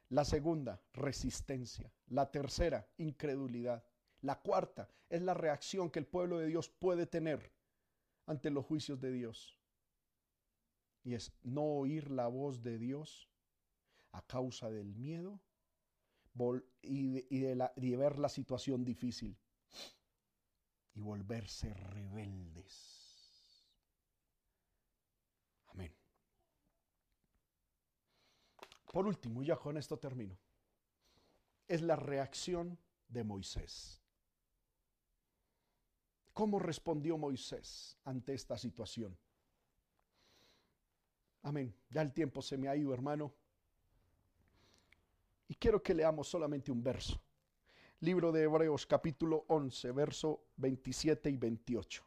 La segunda, resistencia. La tercera, incredulidad. La cuarta es la reacción que el pueblo de Dios puede tener ante los juicios de Dios. Y es no oír la voz de Dios a causa del miedo y de, ver la situación difícil y volverse rebeldes. Amén. Por último, y ya con esto termino, es la reacción de Moisés. ¿Cómo respondió Moisés ante esta situación? Amén. Ya el tiempo se me ha ido, hermano. Y quiero que leamos solamente un verso libro de Hebreos capítulo 11, verso 27 y 28.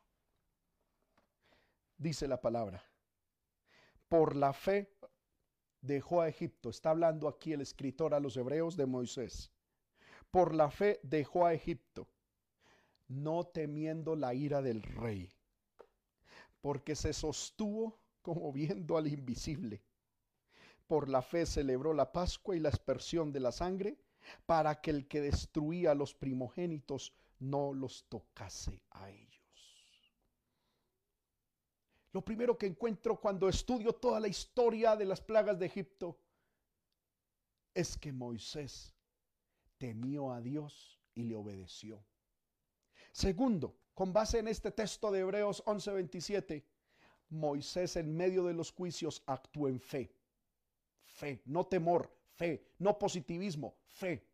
Dice la palabra, por la fe dejó a Egipto. Está hablando aquí el escritor a los hebreos de Moisés. Por la fe dejó a Egipto, no temiendo la ira del rey, porque se sostuvo como viendo al invisible. Por la fe celebró la Pascua y la aspersión de la sangre para que el que destruía a los primogénitos no los tocase a ellos. Lo primero que encuentro cuando estudio toda la historia de las plagas de Egipto es que Moisés temió a Dios y le obedeció. Segundo, con base en este texto de Hebreos 11:27, Moisés en medio de los juicios actuó en fe. Fe, no temor, fe, no positivismo, fe.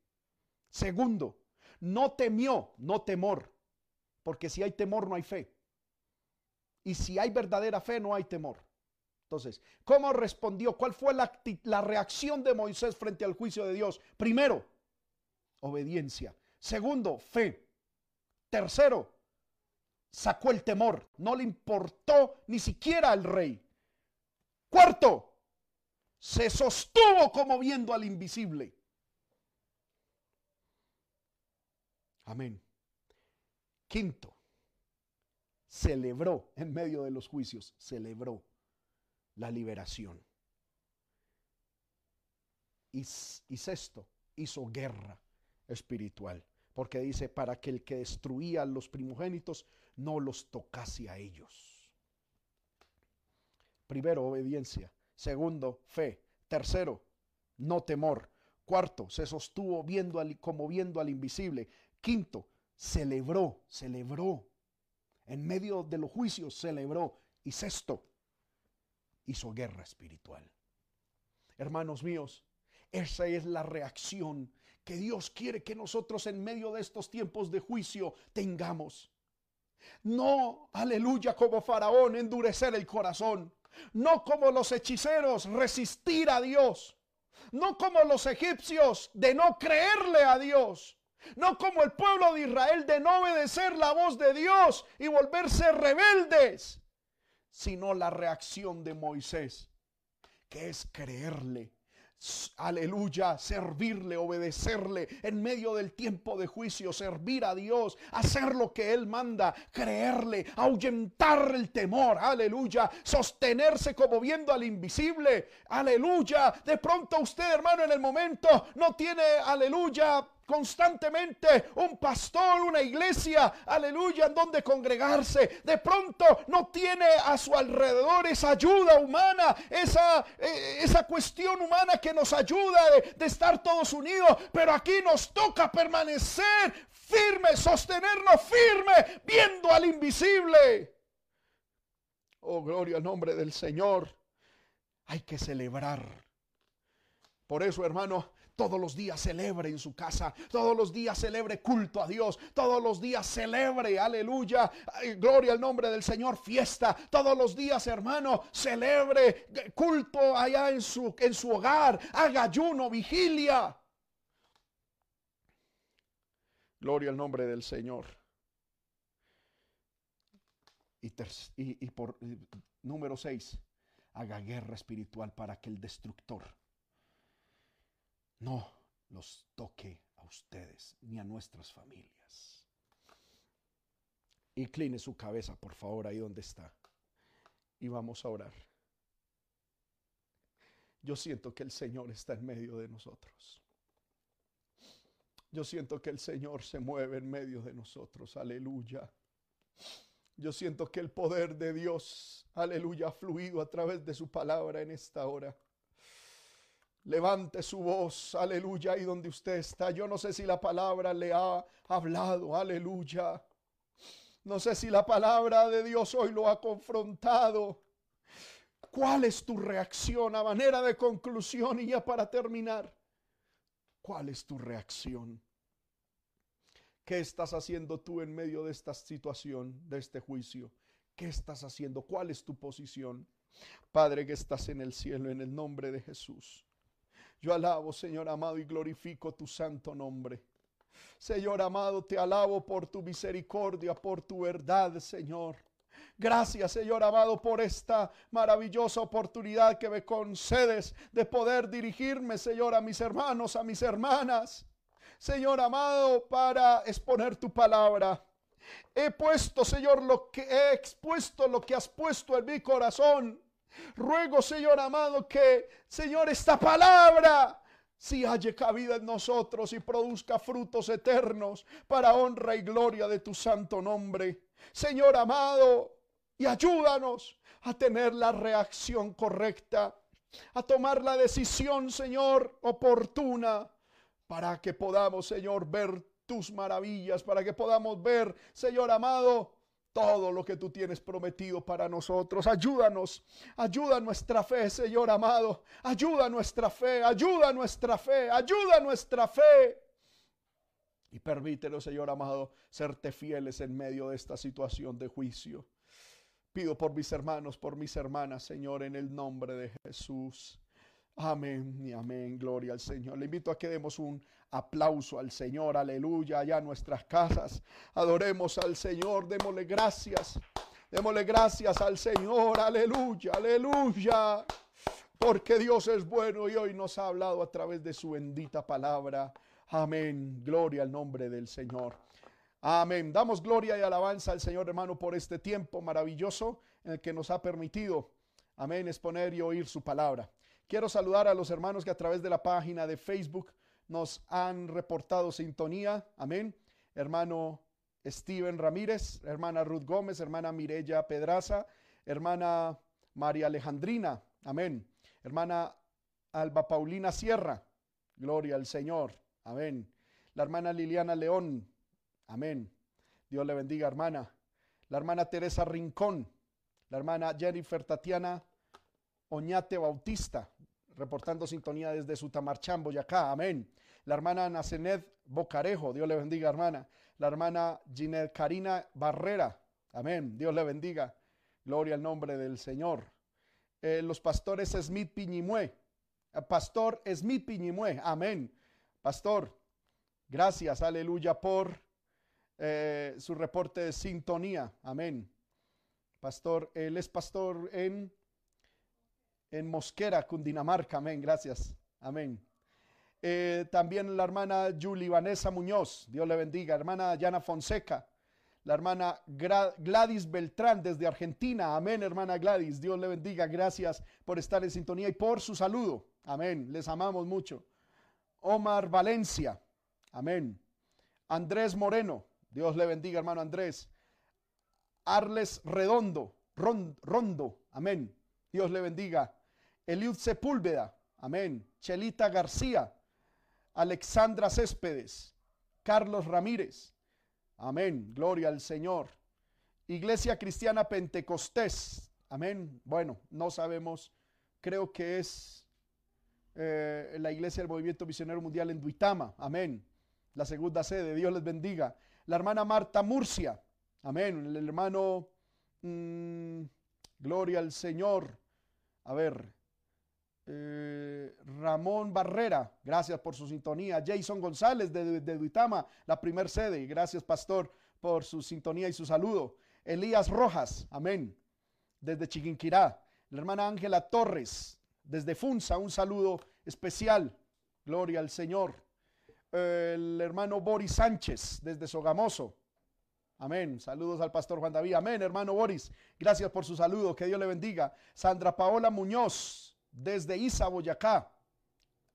Segundo, no temió, no temor, porque si hay temor no hay fe. Y si hay verdadera fe no hay temor. Entonces, ¿cómo respondió? ¿Cuál fue la, la reacción de Moisés frente al juicio de Dios? Primero, obediencia. Segundo, fe. Tercero, sacó el temor. No le importó ni siquiera al rey. Cuarto, se sostuvo como viendo al invisible. Amén. Quinto, celebró en medio de los juicios, celebró la liberación. Y, sexto, hizo guerra espiritual, porque dice, para que el que destruía a los primogénitos no los tocase a ellos. Primero, obediencia. Segundo, fe. Tercero, no temor. Cuarto, se sostuvo viendo al, como viendo al invisible. Quinto, celebró, celebró. En medio de los juicios, celebró. Y sexto, hizo guerra espiritual. Hermanos míos, esa es la reacción que Dios quiere que nosotros en medio de estos tiempos de juicio tengamos. No, aleluya, como Faraón, endurecer el corazón. No como los hechiceros, resistir a Dios. No como los egipcios, de no creerle a Dios. No como el pueblo de Israel, de no obedecer la voz de Dios y volverse rebeldes. Sino la reacción de Moisés, que es creerle aleluya, servirle, obedecerle en medio del tiempo de juicio, servir a Dios, hacer lo que Él manda, creerle, ahuyentar el temor, aleluya, sostenerse como viendo al invisible, aleluya. De pronto usted, hermano, en el momento no tiene, aleluya, constantemente un pastor, una iglesia, aleluya, en donde congregarse. De pronto no tiene a su alrededor esa ayuda humana, esa, eh, esa cuestión humana que nos ayuda de, de estar todos unidos. Pero aquí nos toca permanecer firme, sostenernos firme, viendo al invisible. Oh, gloria al nombre del Señor. Hay que celebrar. Por eso, hermano, todos los días celebre en su casa, todos los días celebre culto a Dios, todos los días celebre, aleluya, gloria al nombre del Señor, fiesta, todos los días hermano, celebre culto allá en su, en su hogar, haga ayuno, vigilia. Gloria al nombre del Señor. Y, por número seis, haga guerra espiritual para que el destructor no los toque a ustedes ni a nuestras familias. Incline su cabeza, por favor, ahí donde está. Y vamos a orar. Yo siento que el Señor está en medio de nosotros. Yo siento que el Señor se mueve en medio de nosotros. Aleluya. Yo siento que el poder de Dios, aleluya, ha fluido a través de su palabra en esta hora. Levante su voz, aleluya, ahí donde usted está. Yo no sé si la palabra le ha hablado, aleluya. No sé si la palabra de Dios hoy lo ha confrontado. ¿Cuál es tu reacción a manera de conclusión y ya para terminar? ¿Cuál es tu reacción? ¿Qué estás haciendo tú en medio de esta situación, de este juicio? ¿Qué estás haciendo? ¿Cuál es tu posición? Padre que estás en el cielo, en el nombre de Jesús. Yo alabo, Señor amado, y glorifico tu santo nombre. Señor amado, te alabo por tu misericordia, por tu verdad, Señor. Gracias, Señor amado, por esta maravillosa oportunidad que me concedes de poder dirigirme, Señor, a mis hermanos, a mis hermanas. Señor amado, para exponer tu palabra. He puesto, Señor, lo que he expuesto, lo que has puesto en mi corazón. Ruego, Señor amado, que, Señor, esta palabra si halle cabida en nosotros y produzca frutos eternos para honra y gloria de tu santo nombre. Señor amado, y ayúdanos a tener la reacción correcta, a tomar la decisión, Señor, oportuna, para que podamos, Señor, ver tus maravillas, para que podamos ver, Señor amado, todo lo que tú tienes prometido para nosotros. Ayúdanos, ayuda nuestra fe, Señor amado. Ayuda nuestra fe, ayuda nuestra fe, ayuda nuestra fe. Y permítenos, Señor amado, serte fieles en medio de esta situación de juicio. Pido por mis hermanos, por mis hermanas, Señor, en el nombre de Jesús. Amén y amén. Gloria al Señor. Le invito a que demos un aplauso al Señor. Aleluya. Allá en nuestras casas. Adoremos al Señor. Démosle gracias. Démosle gracias al Señor. Aleluya. Aleluya. Porque Dios es bueno y hoy nos ha hablado a través de su bendita palabra. Amén. Gloria al nombre del Señor. Amén. Damos gloria y alabanza al Señor hermano por este tiempo maravilloso en el que nos ha permitido. Amén. Exponer y oír su palabra. Quiero saludar a los hermanos que a través de la página de Facebook nos han reportado sintonía. Amén. Hermano Steven Ramírez, hermana Ruth Gómez, hermana Mirella Pedraza, hermana María Alejandrina, amén. Hermana Alba Paulina Sierra, gloria al Señor, amén. La hermana Liliana León, amén. Dios le bendiga, hermana. La hermana Teresa Rincón, la hermana Jennifer Tatiana Oñate Bautista, reportando sintonía desde Sutamarchambo, acá, amén. La hermana Nacenet Bocarejo, Dios le bendiga, hermana. La hermana Ginette Karina Barrera, amén. Dios le bendiga. Gloria al nombre del Señor. Eh, los pastores Smith Piñimue, eh, Pastor Smith Piñimue, amén. Pastor, gracias, aleluya, por eh, su reporte de sintonía, amén. Pastor, él es pastor en en Mosquera, Cundinamarca. Amén. Gracias. Amén. Eh, también la hermana Julie Vanessa Muñoz. Dios le bendiga. Hermana Yana Fonseca. La hermana Gladys Beltrán desde Argentina. Amén, hermana Gladys. Dios le bendiga. Gracias por estar en sintonía y por su saludo. Amén. Les amamos mucho. Omar Valencia. Amén. Andrés Moreno. Dios le bendiga, hermano Andrés. Arles Redondo. Rondo. Amén. Dios le bendiga. Eliud Sepúlveda, amén. Chelita García, Alexandra Céspedes, Carlos Ramírez, amén. Gloria al Señor. Iglesia Cristiana Pentecostés, amén. Bueno, no sabemos, creo que es eh, la Iglesia del Movimiento Misionero Mundial en Duitama, amén. La segunda sede, Dios les bendiga. La hermana Marta Murcia, amén. El hermano, mm, gloria al Señor. A ver, eh, Ramón Barrera, gracias por su sintonía. Jason González de, Duitama, la primer sede. Gracias, pastor, por su sintonía y su saludo. Elías Rojas, amén. Desde Chiquinquirá. La hermana Ángela Torres, desde Funza, un saludo especial. Gloria al Señor. El hermano Boris Sánchez, desde Sogamoso. Amén. Saludos al pastor Juan David. Amén, hermano Boris. Gracias por su saludo. Que Dios le bendiga. Sandra Paola Muñoz, desde Isa, Boyacá.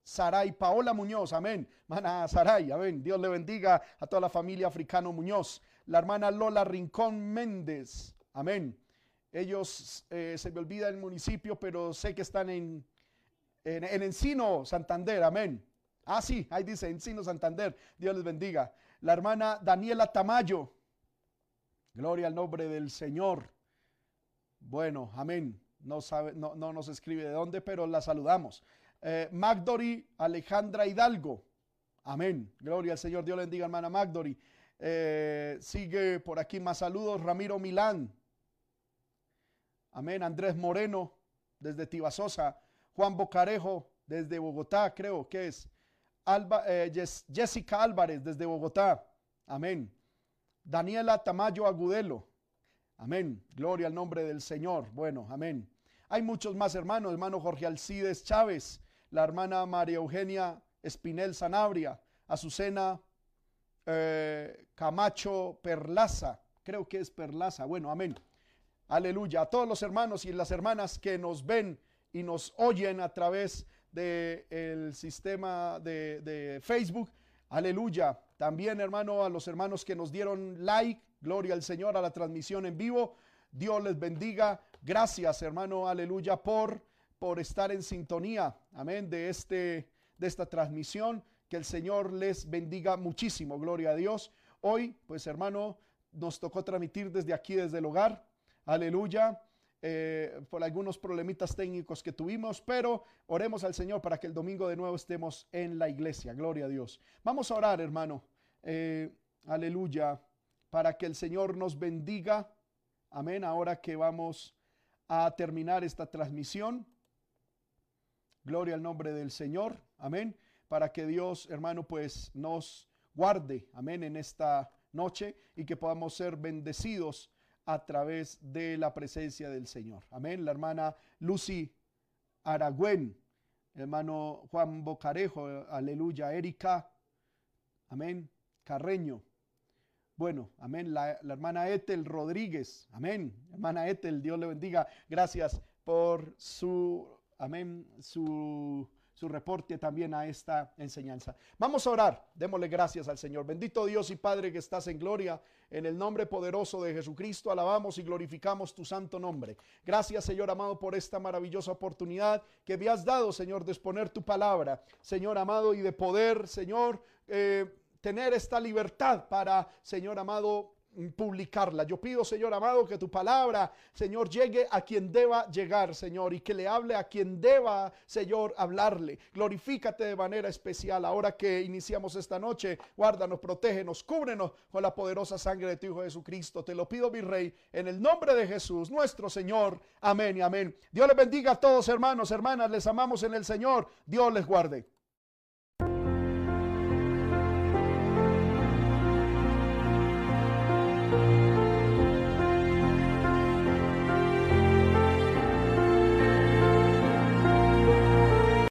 Saray Paola Muñoz, amén. Mana Saray, amén. Dios le bendiga a toda la familia africano Muñoz. La hermana Lola Rincón Méndez, amén. Ellos eh, se me olvida el municipio, pero sé que están en, en, en, Encino, Santander, amén. Ah, sí, ahí dice Encino, Santander. Dios les bendiga. La hermana Daniela Tamayo, gloria al nombre del Señor. Bueno, amén no, sabe, no, nos escribe de dónde, pero la saludamos. Eh, Magdori Alejandra Hidalgo. Amén. Gloria al Señor. Dios le bendiga, hermana Magdori. Eh, sigue por aquí más saludos. Ramiro Milán. Amén. Andrés Moreno desde Tibasosa. Juan Bocarejo desde Bogotá, creo que es. Alba, eh, Jessica Álvarez desde Bogotá. Amén. Daniela Tamayo Agudelo. Amén. Gloria al nombre del Señor. Bueno, amén. Hay muchos más hermanos, hermano Jorge Alcides Chávez, la hermana María Eugenia Espinel Sanabria, Azucena eh, Camacho Perlaza, creo que es Perlaza. Bueno, amén. Aleluya. A todos los hermanos y las hermanas que nos ven y nos oyen a través del sistema de, de Facebook. Aleluya. También, hermano, a los hermanos que nos dieron like Gloria al Señor a la transmisión en vivo. Dios les bendiga. Gracias, hermano, aleluya, por, por estar en sintonía, amén, de, este, de esta transmisión. Que el Señor les bendiga muchísimo. Gloria a Dios. Hoy, pues, hermano, nos tocó transmitir desde aquí, desde el hogar. Aleluya. Eh, por algunos problemitas técnicos que tuvimos, pero oremos al Señor para que el domingo de nuevo estemos en la iglesia. Gloria a Dios. Vamos a orar, hermano. Eh, aleluya para que el Señor nos bendiga. Amén. Ahora que vamos a terminar esta transmisión. Gloria al nombre del Señor. Amén. Para que Dios, hermano, pues nos guarde. Amén. En esta noche y que podamos ser bendecidos a través de la presencia del Señor. Amén. La hermana Lucy Aragüen, hermano Juan Bocarejo, aleluya, Erika, amén, Carreño, bueno, amén. La, hermana Etel Rodríguez, amén. Hermana Etel, Dios le bendiga. Gracias por su, amén, su, su reporte también a esta enseñanza. Vamos a orar, démosle gracias al Señor. Bendito Dios y Padre que estás en gloria, en el nombre poderoso de Jesucristo, alabamos y glorificamos tu santo nombre. Gracias Señor amado por esta maravillosa oportunidad que me has dado, Señor, de exponer tu palabra, Señor amado, y de poder, Señor, eh, tener esta libertad para, Señor amado, publicarla. Yo pido, Señor amado, que tu palabra, Señor, llegue a quien deba llegar, Señor, y que le hable a quien deba, Señor, hablarle. Glorifícate de manera especial ahora que iniciamos esta noche. Guárdanos, protégenos, cúbrenos con la poderosa sangre de tu Hijo Jesucristo. Te lo pido, mi Rey, en el nombre de Jesús, nuestro Señor. Amén y amén. Dios les bendiga a todos, hermanos, hermanas. Les amamos en el Señor. Dios les guarde.